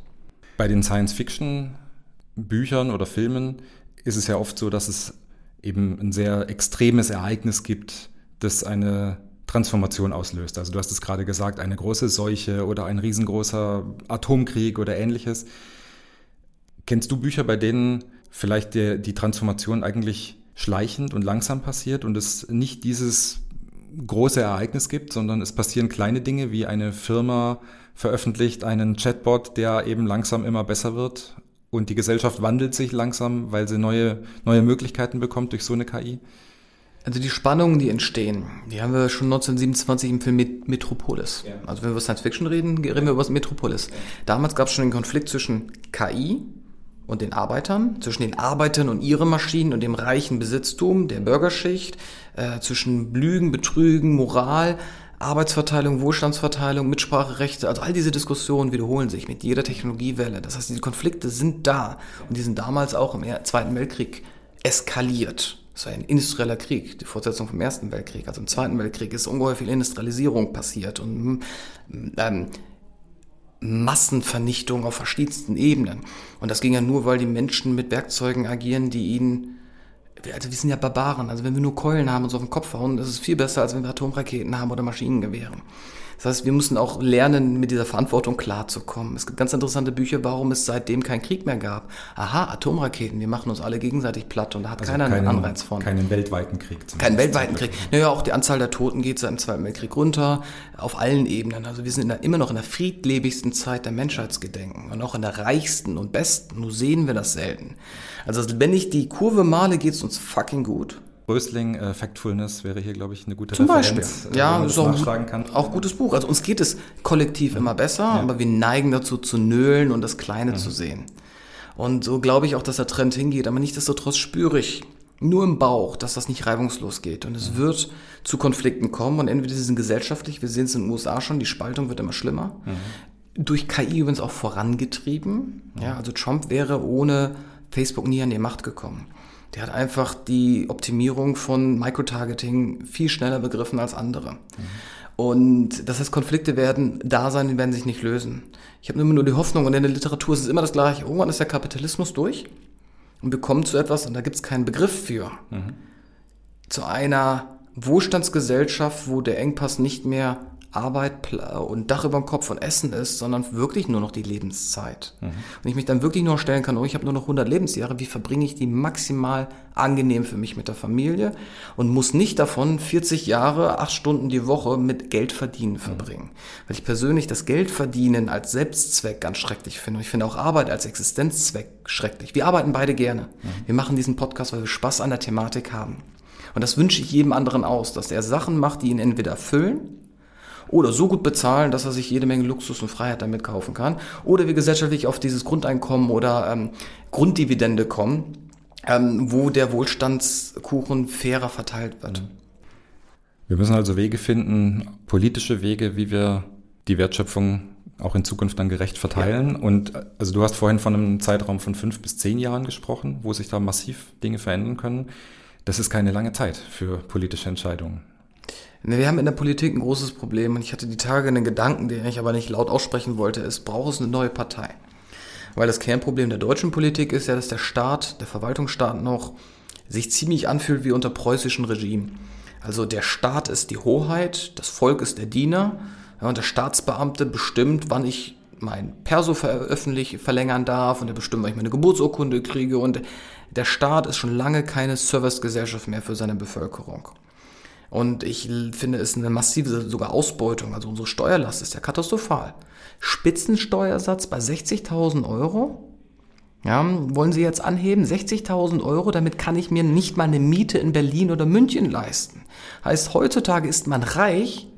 Bei den Science-Fiction-Büchern oder Filmen ist es ja oft so, dass es eben ein sehr extremes Ereignis gibt, das eine Transformation auslöst. Also du hast es gerade gesagt, eine große Seuche oder ein riesengroßer Atomkrieg oder ähnliches. Kennst du Bücher, bei denen vielleicht der, die Transformation eigentlich schleichend und langsam passiert und es nicht dieses große Ereignis gibt, sondern es passieren kleine Dinge wie eine Firma veröffentlicht einen Chatbot, der eben langsam immer besser wird und die Gesellschaft wandelt sich langsam, weil sie neue, neue Möglichkeiten bekommt durch so eine KI? Also die Spannungen, die entstehen, die haben wir schon 1927 im Film Metropolis. Ja. Also wenn wir über Science Fiction reden, reden wir über Metropolis. Ja. Damals gab es schon den Konflikt zwischen KI und den Arbeitern, zwischen den Arbeitern und ihren Maschinen und dem reichen Besitztum der Bürgerschicht, äh, zwischen Lügen, Betrügen, Moral, Arbeitsverteilung, Wohlstandsverteilung, Mitspracherechte, also all diese Diskussionen wiederholen sich mit jeder Technologiewelle. Das heißt, diese Konflikte sind da und die sind damals auch im Zweiten Weltkrieg eskaliert. Es war ein industrieller Krieg, die Fortsetzung vom Ersten Weltkrieg. Also im Zweiten Weltkrieg ist ungeheuer viel Industrialisierung passiert und ähm, Massenvernichtung auf verschiedensten Ebenen. Und das ging ja nur, weil die Menschen mit Werkzeugen agieren, die ihnen also wir sind ja Barbaren, also wenn wir nur Keulen haben und so auf den Kopf hauen, das ist viel besser, als wenn wir Atomraketen haben oder Maschinengewehre. Das heißt, wir müssen auch lernen, mit dieser Verantwortung klarzukommen. Es gibt ganz interessante Bücher, warum es seitdem keinen Krieg mehr gab. Aha, Atomraketen, wir machen uns alle gegenseitig platt und da hat also keiner keinen, einen Anreiz von. Keinen weltweiten Krieg. Keinen weltweiten Krieg. Naja, auch die Anzahl der Toten geht seit dem Zweiten Weltkrieg runter, auf allen Ebenen. Also wir sind der, immer noch in der friedlebigsten Zeit der Menschheitsgedenken und auch in der reichsten und besten. Nur sehen wir das selten. Also wenn ich die Kurve male, geht es uns fucking gut. Rösling, äh, Factfulness wäre hier, glaube ich, eine gute Zum Referenz, Beispiel. Äh, ja, das ist auch, kann. auch gutes Buch. Also uns geht es kollektiv ja. immer besser, ja. aber wir neigen dazu zu nölen und das Kleine mhm. zu sehen. Und so glaube ich auch, dass der Trend hingeht. Aber nichtsdestotrotz spüre ich nur im Bauch, dass das nicht reibungslos geht. Und es mhm. wird zu Konflikten kommen. Und entweder sie sind gesellschaftlich, wir sehen es in den USA schon, die Spaltung wird immer schlimmer. Mhm. Durch KI übrigens auch vorangetrieben. Ja, also Trump wäre ohne Facebook nie an die Macht gekommen. Der hat einfach die Optimierung von Microtargeting viel schneller begriffen als andere. Mhm. Und das heißt, Konflikte werden da sein, die werden sich nicht lösen. Ich habe immer nur die Hoffnung, und in der Literatur ist es immer das Gleiche. Irgendwann ist der Kapitalismus durch und wir kommen zu etwas, und da gibt es keinen Begriff für, mhm. zu einer Wohlstandsgesellschaft, wo der Engpass nicht mehr Arbeit und Dach über dem Kopf und Essen ist, sondern wirklich nur noch die Lebenszeit. Mhm. Und ich mich dann wirklich nur stellen kann, oh, ich habe nur noch 100 Lebensjahre, wie verbringe ich die maximal angenehm für mich mit der Familie und muss nicht davon 40 Jahre, 8 Stunden die Woche mit Geld verdienen verbringen. Mhm. Weil ich persönlich das Geld verdienen als Selbstzweck ganz schrecklich finde. Und ich finde auch Arbeit als Existenzzweck schrecklich. Wir arbeiten beide gerne. Mhm. Wir machen diesen Podcast, weil wir Spaß an der Thematik haben. Und das wünsche ich jedem anderen aus, dass er Sachen macht, die ihn entweder erfüllen oder so gut bezahlen, dass er sich jede Menge Luxus und Freiheit damit kaufen kann. Oder wir gesellschaftlich auf dieses Grundeinkommen oder ähm, Grunddividende kommen, ähm, wo der Wohlstandskuchen fairer verteilt wird. Wir müssen also Wege finden, politische Wege, wie wir die Wertschöpfung auch in Zukunft dann gerecht verteilen. Ja. Und also du hast vorhin von einem Zeitraum von fünf bis zehn Jahren gesprochen, wo sich da massiv Dinge verändern können. Das ist keine lange Zeit für politische Entscheidungen. Wir haben in der Politik ein großes Problem und ich hatte die Tage einen Gedanken, den ich aber nicht laut aussprechen wollte, es braucht es eine neue Partei. Weil das Kernproblem der deutschen Politik ist ja, dass der Staat, der Verwaltungsstaat noch sich ziemlich anfühlt wie unter preußischen Regime. Also der Staat ist die Hoheit, das Volk ist der Diener und der Staatsbeamte bestimmt, wann ich mein Perso veröffentlichen, verlängern darf und er bestimmt, wann ich meine Geburtsurkunde kriege und der Staat ist schon lange keine Servicegesellschaft mehr für seine Bevölkerung. Und ich finde es eine massive sogar Ausbeutung. Also unsere Steuerlast ist ja katastrophal. Spitzensteuersatz bei 60.000 Euro. Ja, wollen Sie jetzt anheben? 60.000 Euro, damit kann ich mir nicht mal eine Miete in Berlin oder München leisten. Heißt, heutzutage ist man reich,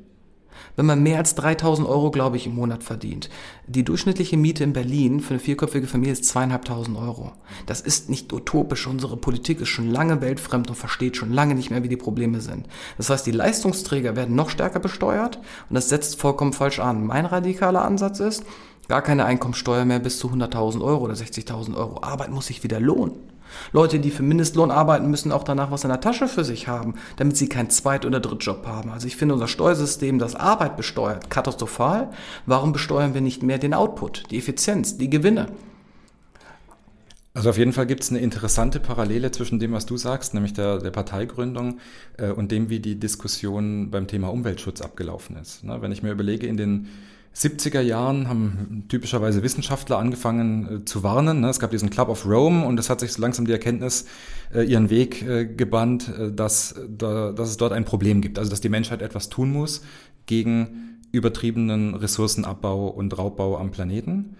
wenn man mehr als 3000 Euro, glaube ich, im Monat verdient. Die durchschnittliche Miete in Berlin für eine vierköpfige Familie ist zweieinhalbtausend Euro. Das ist nicht utopisch. Unsere Politik ist schon lange weltfremd und versteht schon lange nicht mehr, wie die Probleme sind. Das heißt, die Leistungsträger werden noch stärker besteuert und das setzt vollkommen falsch an. Mein radikaler Ansatz ist, gar keine Einkommensteuer mehr bis zu 100.000 Euro oder 60.000 Euro. Arbeit muss sich wieder lohnen. Leute, die für Mindestlohn arbeiten, müssen auch danach was in der Tasche für sich haben, damit sie keinen Zweit- oder Drittjob haben. Also ich finde unser Steuersystem, das Arbeit besteuert, katastrophal. Warum besteuern wir nicht mehr den Output, die Effizienz, die Gewinne? Also auf jeden Fall gibt es eine interessante Parallele zwischen dem, was du sagst, nämlich der, der Parteigründung äh, und dem, wie die Diskussion beim Thema Umweltschutz abgelaufen ist. Ne? Wenn ich mir überlege, in den 70er Jahren haben typischerweise Wissenschaftler angefangen äh, zu warnen. Ne? Es gab diesen Club of Rome und es hat sich so langsam die Erkenntnis äh, ihren Weg äh, gebannt, äh, dass, da, dass es dort ein Problem gibt. Also dass die Menschheit etwas tun muss gegen übertriebenen Ressourcenabbau und Raubbau am Planeten.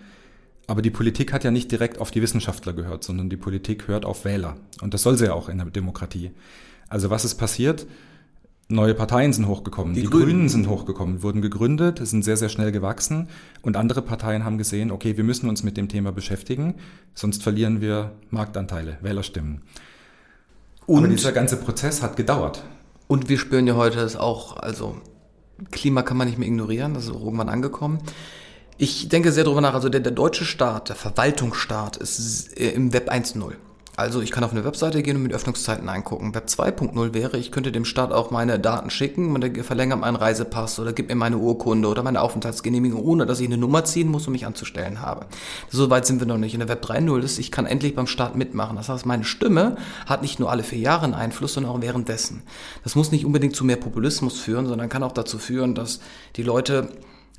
Aber die Politik hat ja nicht direkt auf die Wissenschaftler gehört, sondern die Politik hört auf Wähler. Und das soll sie ja auch in der Demokratie. Also was ist passiert? Neue Parteien sind hochgekommen, die, die Grünen. Grünen. sind hochgekommen, wurden gegründet, sind sehr, sehr schnell gewachsen und andere Parteien haben gesehen, okay, wir müssen uns mit dem Thema beschäftigen, sonst verlieren wir Marktanteile, Wählerstimmen. Und Aber dieser ganze Prozess hat gedauert. Und wir spüren ja heute es auch, also Klima kann man nicht mehr ignorieren, das ist irgendwann angekommen. Ich denke sehr darüber nach, also der, der deutsche Staat, der Verwaltungsstaat ist im Web 1.0. Also ich kann auf eine Webseite gehen und mit Öffnungszeiten eingucken. Web 2.0 wäre, ich könnte dem Staat auch meine Daten schicken und er verlängert meinen Reisepass oder gibt mir meine Urkunde oder meine Aufenthaltsgenehmigung, ohne dass ich eine Nummer ziehen muss und mich anzustellen habe. So weit sind wir noch nicht. In der Web 3.0 ist, ich kann endlich beim Staat mitmachen. Das heißt, meine Stimme hat nicht nur alle vier Jahre einen Einfluss, sondern auch währenddessen. Das muss nicht unbedingt zu mehr Populismus führen, sondern kann auch dazu führen, dass die Leute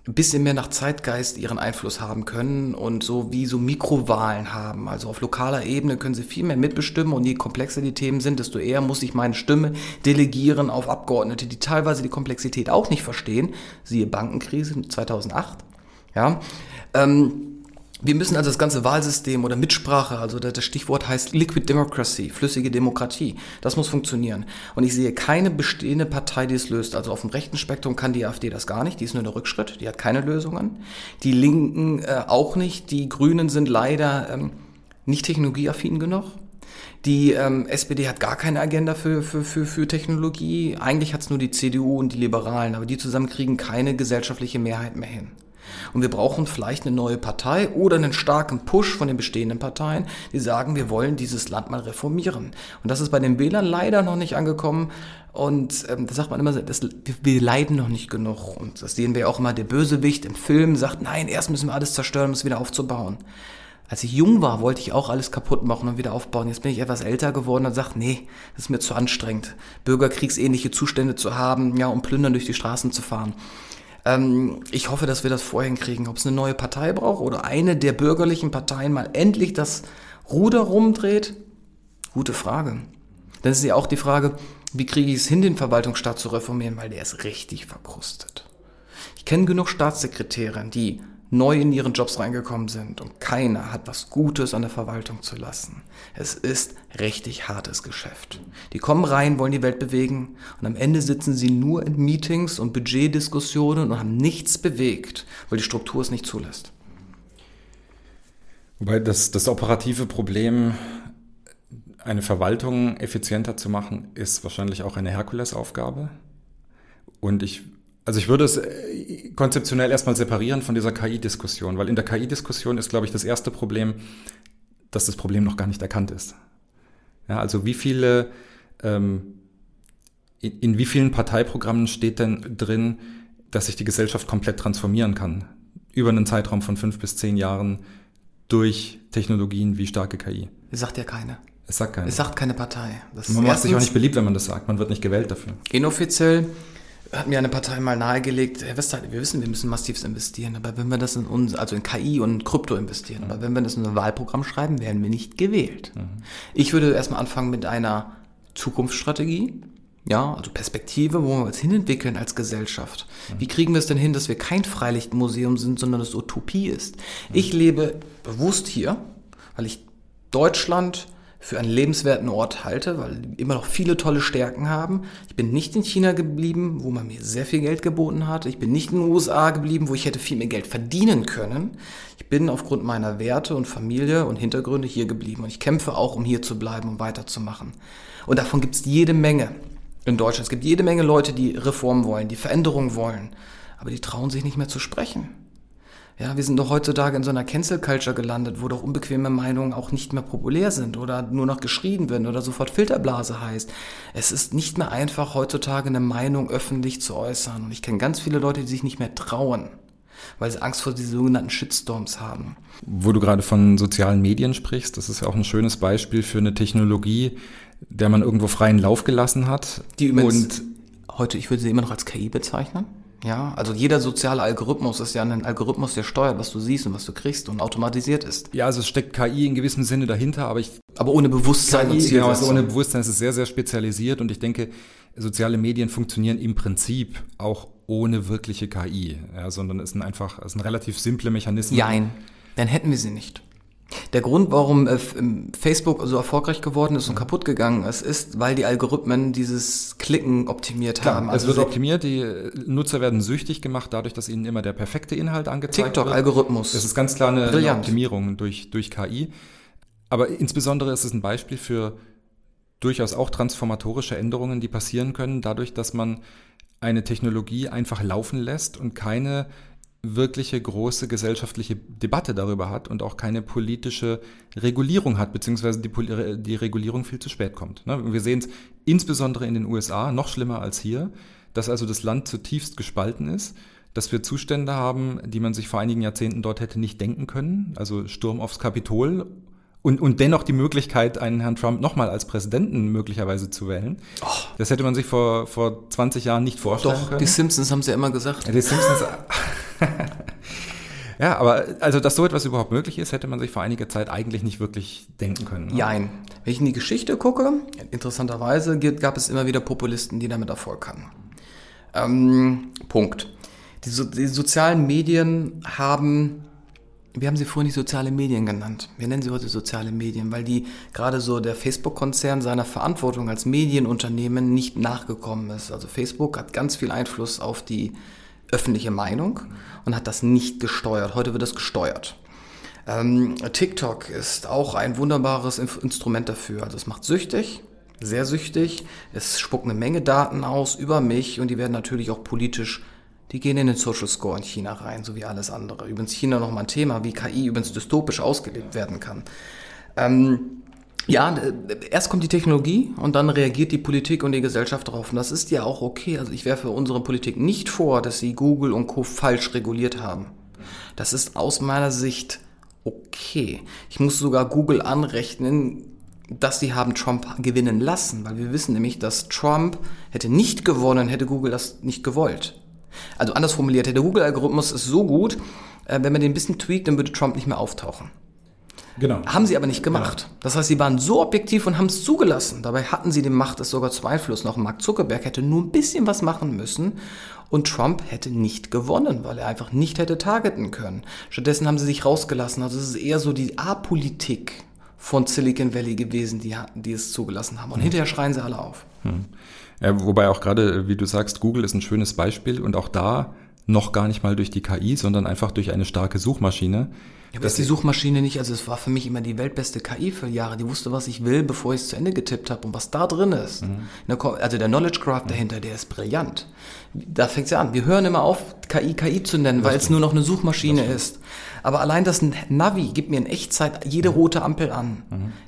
ein bisschen mehr nach Zeitgeist ihren Einfluss haben können und so wie so Mikrowahlen haben. Also auf lokaler Ebene können sie viel mehr mitbestimmen und je komplexer die Themen sind, desto eher muss ich meine Stimme delegieren auf Abgeordnete, die teilweise die Komplexität auch nicht verstehen. Siehe Bankenkrise 2008. Ja. Ähm, wir müssen also das ganze Wahlsystem oder Mitsprache, also das Stichwort heißt Liquid Democracy, flüssige Demokratie, das muss funktionieren. Und ich sehe keine bestehende Partei, die es löst. Also auf dem rechten Spektrum kann die AfD das gar nicht, die ist nur der Rückschritt, die hat keine Lösungen. Die Linken äh, auch nicht, die Grünen sind leider ähm, nicht technologieaffin genug. Die ähm, SPD hat gar keine Agenda für, für, für, für Technologie. Eigentlich hat es nur die CDU und die Liberalen, aber die zusammen kriegen keine gesellschaftliche Mehrheit mehr hin. Und wir brauchen vielleicht eine neue Partei oder einen starken Push von den bestehenden Parteien, die sagen, wir wollen dieses Land mal reformieren. Und das ist bei den Wählern leider noch nicht angekommen. Und ähm, da sagt man immer, das, wir, leiden noch nicht genug. Und das sehen wir auch immer, der Bösewicht im Film sagt, nein, erst müssen wir alles zerstören, um es wieder aufzubauen. Als ich jung war, wollte ich auch alles kaputt machen und wieder aufbauen. Jetzt bin ich etwas älter geworden und sage, nee, das ist mir zu anstrengend, bürgerkriegsähnliche Zustände zu haben, ja, um plündern durch die Straßen zu fahren. Ähm, ich hoffe, dass wir das vorhin kriegen. Ob es eine neue Partei braucht oder eine der bürgerlichen Parteien mal endlich das Ruder rumdreht, gute Frage. Dann ist ja auch die Frage, wie kriege ich es hin, den Verwaltungsstaat zu reformieren, weil der ist richtig verkrustet. Ich kenne genug Staatssekretäre, die neu in ihren Jobs reingekommen sind und keiner hat was Gutes an der Verwaltung zu lassen. Es ist richtig hartes Geschäft. Die kommen rein, wollen die Welt bewegen und am Ende sitzen sie nur in Meetings und Budgetdiskussionen und haben nichts bewegt, weil die Struktur es nicht zulässt. Wobei das, das operative Problem, eine Verwaltung effizienter zu machen, ist wahrscheinlich auch eine Herkulesaufgabe. Und ich also ich würde es äh, konzeptionell erstmal separieren von dieser KI-Diskussion, weil in der KI-Diskussion ist, glaube ich, das erste Problem, dass das Problem noch gar nicht erkannt ist. Ja, also wie viele, ähm, in, in wie vielen Parteiprogrammen steht denn drin, dass sich die Gesellschaft komplett transformieren kann? Über einen Zeitraum von fünf bis zehn Jahren durch Technologien wie starke KI. Es sagt ja keine. Es sagt keine. Es sagt keine Partei. Das man macht sich auch nicht beliebt, wenn man das sagt. Man wird nicht gewählt dafür. Inoffiziell hat mir eine Partei mal nahegelegt, Herr Westerheide, wir wissen, wir müssen massiv investieren, aber wenn wir das in uns, also in KI und Krypto investieren, mhm. aber wenn wir das in ein Wahlprogramm schreiben, werden wir nicht gewählt. Mhm. Ich würde erstmal anfangen mit einer Zukunftsstrategie, ja, also Perspektive, wo wir uns hinentwickeln als Gesellschaft. Mhm. Wie kriegen wir es denn hin, dass wir kein Freilichtmuseum sind, sondern es Utopie ist? Mhm. Ich lebe bewusst hier, weil ich Deutschland für einen lebenswerten Ort halte, weil die immer noch viele tolle Stärken haben. Ich bin nicht in China geblieben, wo man mir sehr viel Geld geboten hat. Ich bin nicht in den USA geblieben, wo ich hätte viel mehr Geld verdienen können. Ich bin aufgrund meiner Werte und Familie und Hintergründe hier geblieben. Und ich kämpfe auch, um hier zu bleiben, um weiterzumachen. Und davon gibt es jede Menge in Deutschland. Es gibt jede Menge Leute, die Reformen wollen, die Veränderungen wollen. Aber die trauen sich nicht mehr zu sprechen. Ja, wir sind doch heutzutage in so einer Cancel Culture gelandet, wo doch unbequeme Meinungen auch nicht mehr populär sind oder nur noch geschrieben werden oder sofort Filterblase heißt. Es ist nicht mehr einfach heutzutage eine Meinung öffentlich zu äußern und ich kenne ganz viele Leute, die sich nicht mehr trauen, weil sie Angst vor diesen sogenannten Shitstorms haben. Wo du gerade von sozialen Medien sprichst, das ist ja auch ein schönes Beispiel für eine Technologie, der man irgendwo freien Lauf gelassen hat. Die übrigens und heute, ich würde sie immer noch als KI bezeichnen. Ja, also jeder soziale Algorithmus ist ja ein Algorithmus, der steuert, was du siehst und was du kriegst und automatisiert ist. Ja, also es steckt KI in gewissem Sinne dahinter, aber ich. Aber ohne Bewusstsein KI, und Genau, also ohne Bewusstsein ist es sehr, sehr spezialisiert und ich denke, soziale Medien funktionieren im Prinzip auch ohne wirkliche KI, ja, sondern es sind einfach, es sind relativ simple Mechanismen. Nein, dann hätten wir sie nicht. Der Grund, warum äh, Facebook so erfolgreich geworden ist und kaputt gegangen ist, ist, weil die Algorithmen dieses Klicken optimiert Klar, haben. es wird optimiert, die Nutzer werden süchtig gemacht, dadurch, dass ihnen immer der perfekte Inhalt angezeigt TikTok, wird. Algorithmus. Das ist ganz klar eine, eine. Optimierung durch, durch KI. Aber insbesondere ist es ein Beispiel für durchaus auch transformatorische Änderungen, die passieren können, dadurch, dass man eine Technologie einfach laufen lässt und keine wirkliche große gesellschaftliche Debatte darüber hat und auch keine politische Regulierung hat, beziehungsweise die, Poli- die Regulierung viel zu spät kommt. Ne? Wir sehen es insbesondere in den USA, noch schlimmer als hier, dass also das Land zutiefst gespalten ist, dass wir Zustände haben, die man sich vor einigen Jahrzehnten dort hätte nicht denken können, also Sturm aufs Kapitol und, und dennoch die Möglichkeit, einen Herrn Trump nochmal als Präsidenten möglicherweise zu wählen. Das hätte man sich vor, vor 20 Jahren nicht vorstellen Doch, können. die Simpsons haben es ja immer gesagt. Die Simpsons. [LAUGHS] [LAUGHS] ja, aber also, dass so etwas überhaupt möglich ist, hätte man sich vor einiger Zeit eigentlich nicht wirklich denken können. ne? Jein. Wenn ich in die Geschichte gucke, interessanterweise gab es immer wieder Populisten, die damit Erfolg hatten. Ähm, Punkt. Die, so die sozialen Medien haben, wir haben sie vorhin nicht soziale Medien genannt. Wir nennen sie heute soziale Medien, weil die gerade so der Facebook-Konzern seiner Verantwortung als Medienunternehmen nicht nachgekommen ist. Also Facebook hat ganz viel Einfluss auf die öffentliche Meinung und hat das nicht gesteuert. Heute wird das gesteuert. Ähm, TikTok ist auch ein wunderbares Instrument dafür. Also es macht süchtig, sehr süchtig. Es spuckt eine Menge Daten aus über mich und die werden natürlich auch politisch, die gehen in den Social Score in China rein, so wie alles andere. Übrigens China nochmal ein Thema, wie KI übrigens dystopisch ausgelebt werden kann. Ähm, ja, äh, erst kommt die Technologie und dann reagiert die Politik und die Gesellschaft darauf. Und das ist ja auch okay. Also ich werfe unserer Politik nicht vor, dass sie Google und Co. falsch reguliert haben. Das ist aus meiner Sicht okay. Ich muss sogar Google anrechnen, dass sie haben Trump gewinnen lassen, weil wir wissen nämlich, dass Trump hätte nicht gewonnen, hätte Google das nicht gewollt. Also anders formuliert, der Google-Algorithmus ist so gut, äh, wenn man den ein bisschen tweakt, dann würde Trump nicht mehr auftauchen. Genau. Haben sie aber nicht gemacht. Das heißt, sie waren so objektiv und haben es zugelassen. Dabei hatten sie die Macht, es sogar zu. Auch Mark Zuckerberg hätte nur ein bisschen was machen müssen und Trump hätte nicht gewonnen, weil er einfach nicht hätte targeten können. Stattdessen haben sie sich rausgelassen. Also es ist eher so die A-Politik von Silicon Valley gewesen, die, die es zugelassen haben. Und hinterher schreien sie alle auf. Ja, wobei auch gerade, wie du sagst, Google ist ein schönes Beispiel und auch da noch gar nicht mal durch die KI, sondern einfach durch eine starke Suchmaschine. Ja, aber ist die Suchmaschine nicht, also es war für mich immer die weltbeste KI für Jahre. Die wusste, was ich will, bevor ich es zu Ende getippt habe und was da drin ist. Komm, Also der Knowledge Graph dahinter, der ist brillant. Da fängt es ja an. Wir hören immer auf, KI KI zu nennen, weil es nur noch eine Suchmaschine ist. Aber allein das Navi gibt mir in Echtzeit jede rote Ampel an.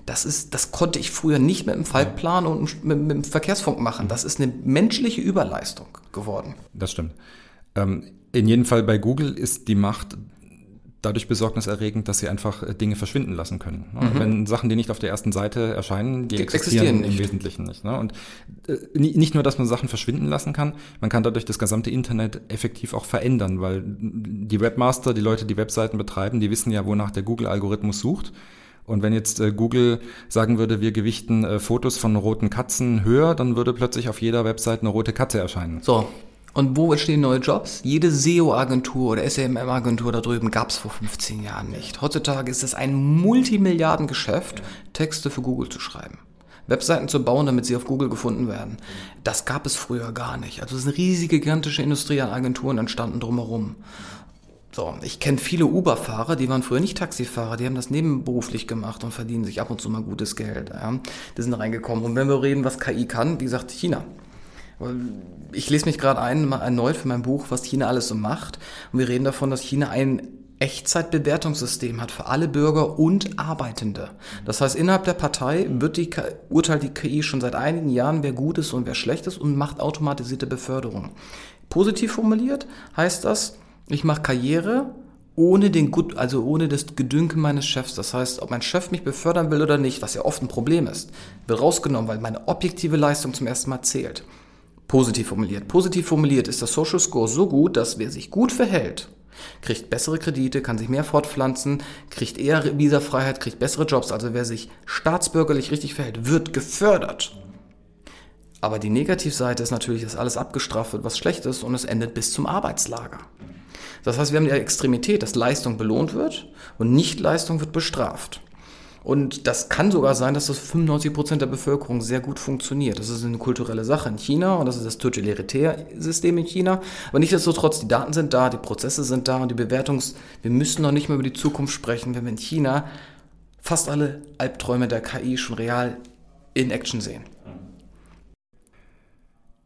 Das ist, das konnte ich früher nicht mit dem Faltplan und mit, mit dem Verkehrsfunk machen. Das ist eine menschliche Überleistung geworden. Das stimmt. Ähm, in jedem Fall bei Google ist die Macht dadurch besorgniserregend, dass sie einfach äh, Dinge verschwinden lassen können. Ne? Wenn Sachen, die nicht auf der ersten Seite erscheinen, die Die existieren, existieren im. Wesentlichen nicht. Ne? Und äh, ni- nicht nur, dass man Sachen verschwinden lassen kann, man kann dadurch das gesamte Internet effektiv auch verändern, weil die Webmaster, die Leute, die Webseiten betreiben, die wissen ja, wonach der Google-Algorithmus sucht. Und wenn jetzt äh, Google sagen würde, wir gewichten äh, Fotos von roten Katzen höher, dann würde plötzlich auf jeder Website eine rote Katze erscheinen. So. Und wo entstehen neue Jobs? Jede SEO-Agentur oder SEM-Agentur da drüben gab es vor 15 Jahren nicht. Heutzutage ist es ein Multimilliardengeschäft, Texte für Google zu schreiben. Webseiten zu bauen, damit sie auf Google gefunden werden. Das gab es früher gar nicht. Also es ist eine riesige, gigantische Industrie an Agenturen entstanden drumherum. So, ich kenne viele Uber-Fahrer, die waren früher nicht Taxifahrer, die haben das nebenberuflich gemacht und verdienen sich ab und zu mal gutes Geld. Ja. Die sind reingekommen. Und wenn wir reden, was KI kann, wie gesagt, China. Ich lese mich gerade ein, erneut für mein Buch, was China alles so macht. Und wir reden davon, dass China ein Echtzeitbewertungssystem hat für alle Bürger und Arbeitende. Das heißt, innerhalb der Partei wird die, urteilt die KI schon seit einigen Jahren, wer gut ist und wer schlecht ist und macht automatisierte Beförderung. Positiv formuliert heißt das, ich mache Karriere ohne den Gut, also ohne das Gedünke meines Chefs. Das heißt, ob mein Chef mich befördern will oder nicht, was ja oft ein Problem ist, wird rausgenommen, weil meine objektive Leistung zum ersten Mal zählt. Positiv formuliert. Positiv formuliert ist der Social Score so gut, dass wer sich gut verhält, kriegt bessere Kredite, kann sich mehr fortpflanzen, kriegt eher Visafreiheit, kriegt bessere Jobs. Also wer sich staatsbürgerlich richtig verhält, wird gefördert. Aber die Negativseite ist natürlich, dass alles abgestraft wird, was schlecht ist und es endet bis zum Arbeitslager. Das heißt, wir haben die Extremität, dass Leistung belohnt wird und Nichtleistung wird bestraft. Und das kann sogar sein, dass das 95 Prozent der Bevölkerung sehr gut funktioniert. Das ist eine kulturelle Sache in China und das ist das Totalitärsystem in China. Aber nichtsdestotrotz, die Daten sind da, die Prozesse sind da und die Bewertungs... Wir müssen noch nicht mehr über die Zukunft sprechen, wenn wir in China fast alle Albträume der KI schon real in Action sehen.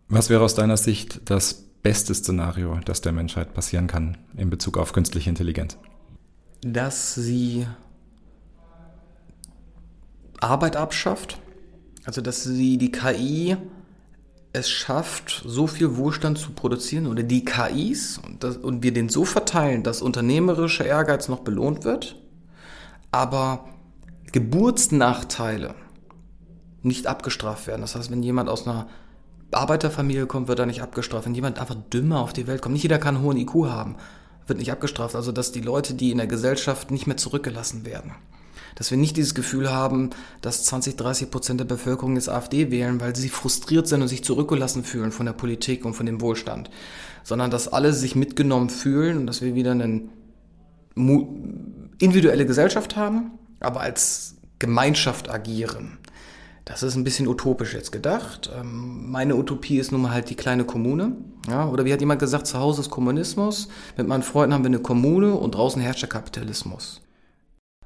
Was wäre aus deiner Sicht das beste Szenario, das der Menschheit passieren kann in Bezug auf künstliche Intelligenz? Dass sie Arbeit abschafft. Also dass sie die KI es schafft, so viel Wohlstand zu produzieren oder die KIs und, das, und wir den so verteilen, dass unternehmerischer Ehrgeiz noch belohnt wird, aber Geburtsnachteile nicht abgestraft werden. Das heißt, wenn jemand aus einer Arbeiterfamilie kommt, wird er nicht abgestraft. Wenn jemand einfach dümmer auf die Welt kommt, nicht jeder kann einen hohen IQ haben, wird nicht abgestraft. Also dass die Leute, die in der Gesellschaft nicht mehr zurückgelassen werden dass wir nicht dieses Gefühl haben, dass 20, 30 Prozent der Bevölkerung jetzt AfD wählen, weil sie frustriert sind und sich zurückgelassen fühlen von der Politik und von dem Wohlstand, sondern dass alle sich mitgenommen fühlen und dass wir wieder eine individuelle Gesellschaft haben, aber als Gemeinschaft agieren. Das ist ein bisschen utopisch jetzt gedacht. Ähm, meine Utopie ist nun mal halt die kleine Kommune. Ja, oder wie hat jemand gesagt, zu Hause ist Kommunismus, mit meinen Freunden haben wir eine Kommune und draußen herrscht der Kapitalismus.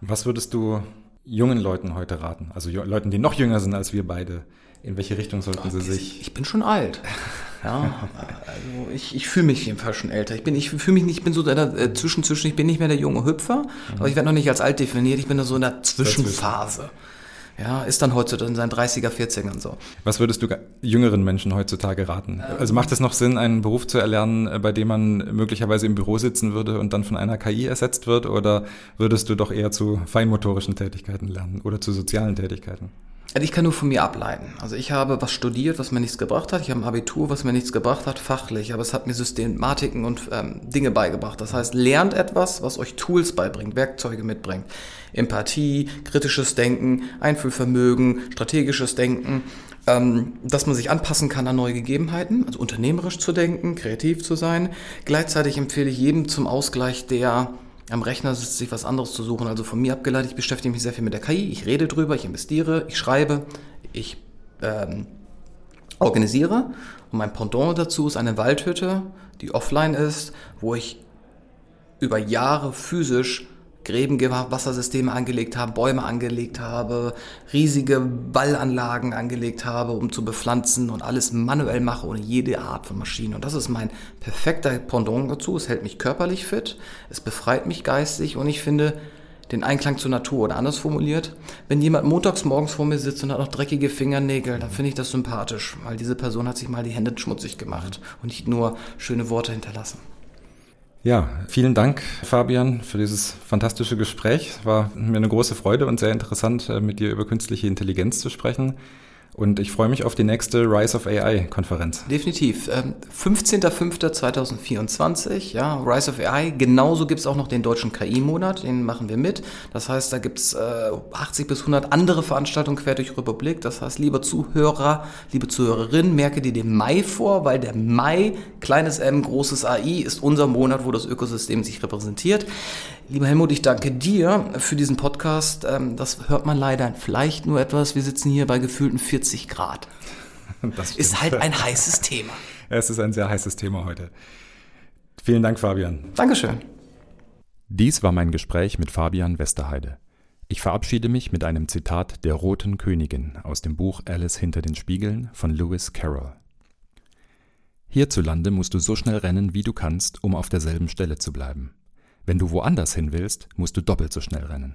Was würdest du jungen Leuten heute raten? Also Leuten, die noch jünger sind als wir beide. In welche Richtung sollten sie sich? Ich bin schon alt. [LAUGHS] Ja, also ich, ich fühle mich jedenfalls schon älter. Ich bin, ich fühle mich nicht, ich bin so da äh, zwischen, zwischen, ich bin nicht mehr der junge Hüpfer, mhm. aber ich werde noch nicht als alt definiert, ich bin da so in der Zwischenphase. Dazwischen. Ja, ist dann heutzutage in seinen 30er, 40ern so. Was würdest du jüngeren Menschen heutzutage raten? Ähm, also macht es noch Sinn, einen Beruf zu erlernen, äh, bei dem man möglicherweise im Büro sitzen würde und dann von einer KI ersetzt wird? Oder würdest du doch eher zu feinmotorischen Tätigkeiten lernen oder zu sozialen Tätigkeiten? Also ich kann nur von mir ableiten. Also ich habe was studiert, was mir nichts gebracht hat. Ich habe ein Abitur, was mir nichts gebracht hat, fachlich. Aber es hat mir Systematiken und ähm, Dinge beigebracht. Das heißt, lernt etwas, was euch Tools beibringt, Werkzeuge mitbringt. Empathie, kritisches Denken, Einfühlvermögen, strategisches Denken. Ähm, dass man sich anpassen kann an neue Gegebenheiten, also unternehmerisch zu denken, kreativ zu sein. Gleichzeitig empfehle ich jedem zum Ausgleich der am Rechner sich was anderes zu suchen. Also von mir abgeleitet, ich beschäftige mich sehr viel mit der KI, ich rede drüber, ich investiere, ich schreibe, ich ähm, organisiere. Und mein Pendant dazu ist eine Waldhütte, die offline ist, wo ich über Jahre physisch Gräben, Wassersysteme angelegt habe, Bäume angelegt habe, riesige Wallanlagen angelegt habe, um zu bepflanzen und alles manuell mache, ohne jede Art von Maschine. Und das ist mein perfekter Pendant dazu. Es hält mich körperlich fit, es befreit mich geistig und ich finde den Einklang zur Natur oder anders formuliert, wenn jemand montags morgens vor mir sitzt und hat noch dreckige Fingernägel, dann finde ich das sympathisch, weil diese Person hat sich mal die Hände schmutzig gemacht und nicht nur schöne Worte hinterlassen. Ja, vielen Dank, Fabian, für dieses fantastische Gespräch. Es war mir eine große Freude und sehr interessant, äh, mit dir über künstliche Intelligenz zu sprechen. Und ich freue mich auf die nächste Rise of AI-Konferenz. Definitiv. 15.05.2024, ähm, ja, Rise of AI. Genauso gibt es auch noch den deutschen KI-Monat, den machen wir mit. Das heißt, da gibt es äh, 80 bis 100 andere Veranstaltungen quer durch Republik. Das heißt, lieber Zuhörer, liebe Zuhörerin, merke dir den Mai vor, weil der Mai, kleines m, großes AI, ist unser Monat, wo das Ökosystem sich repräsentiert. Lieber Helmut, ich danke dir für diesen Podcast. Ähm, das hört man leider vielleicht nur etwas. Wir sitzen hier bei gefühlten 40 Grad. [LAUGHS] Das ist halt ein heißes Thema. [LAUGHS] Es ist ein sehr heißes Thema heute. Vielen Dank, Fabian. Dankeschön. Dies war mein Gespräch mit Fabian Westerheide. Ich verabschiede mich mit einem Zitat der Roten Königin aus dem Buch Alice hinter den Spiegeln von Lewis Carroll. Hierzulande musst du so schnell rennen, wie du kannst, um auf derselben Stelle zu bleiben. Wenn du woanders hin willst, musst du doppelt so schnell rennen.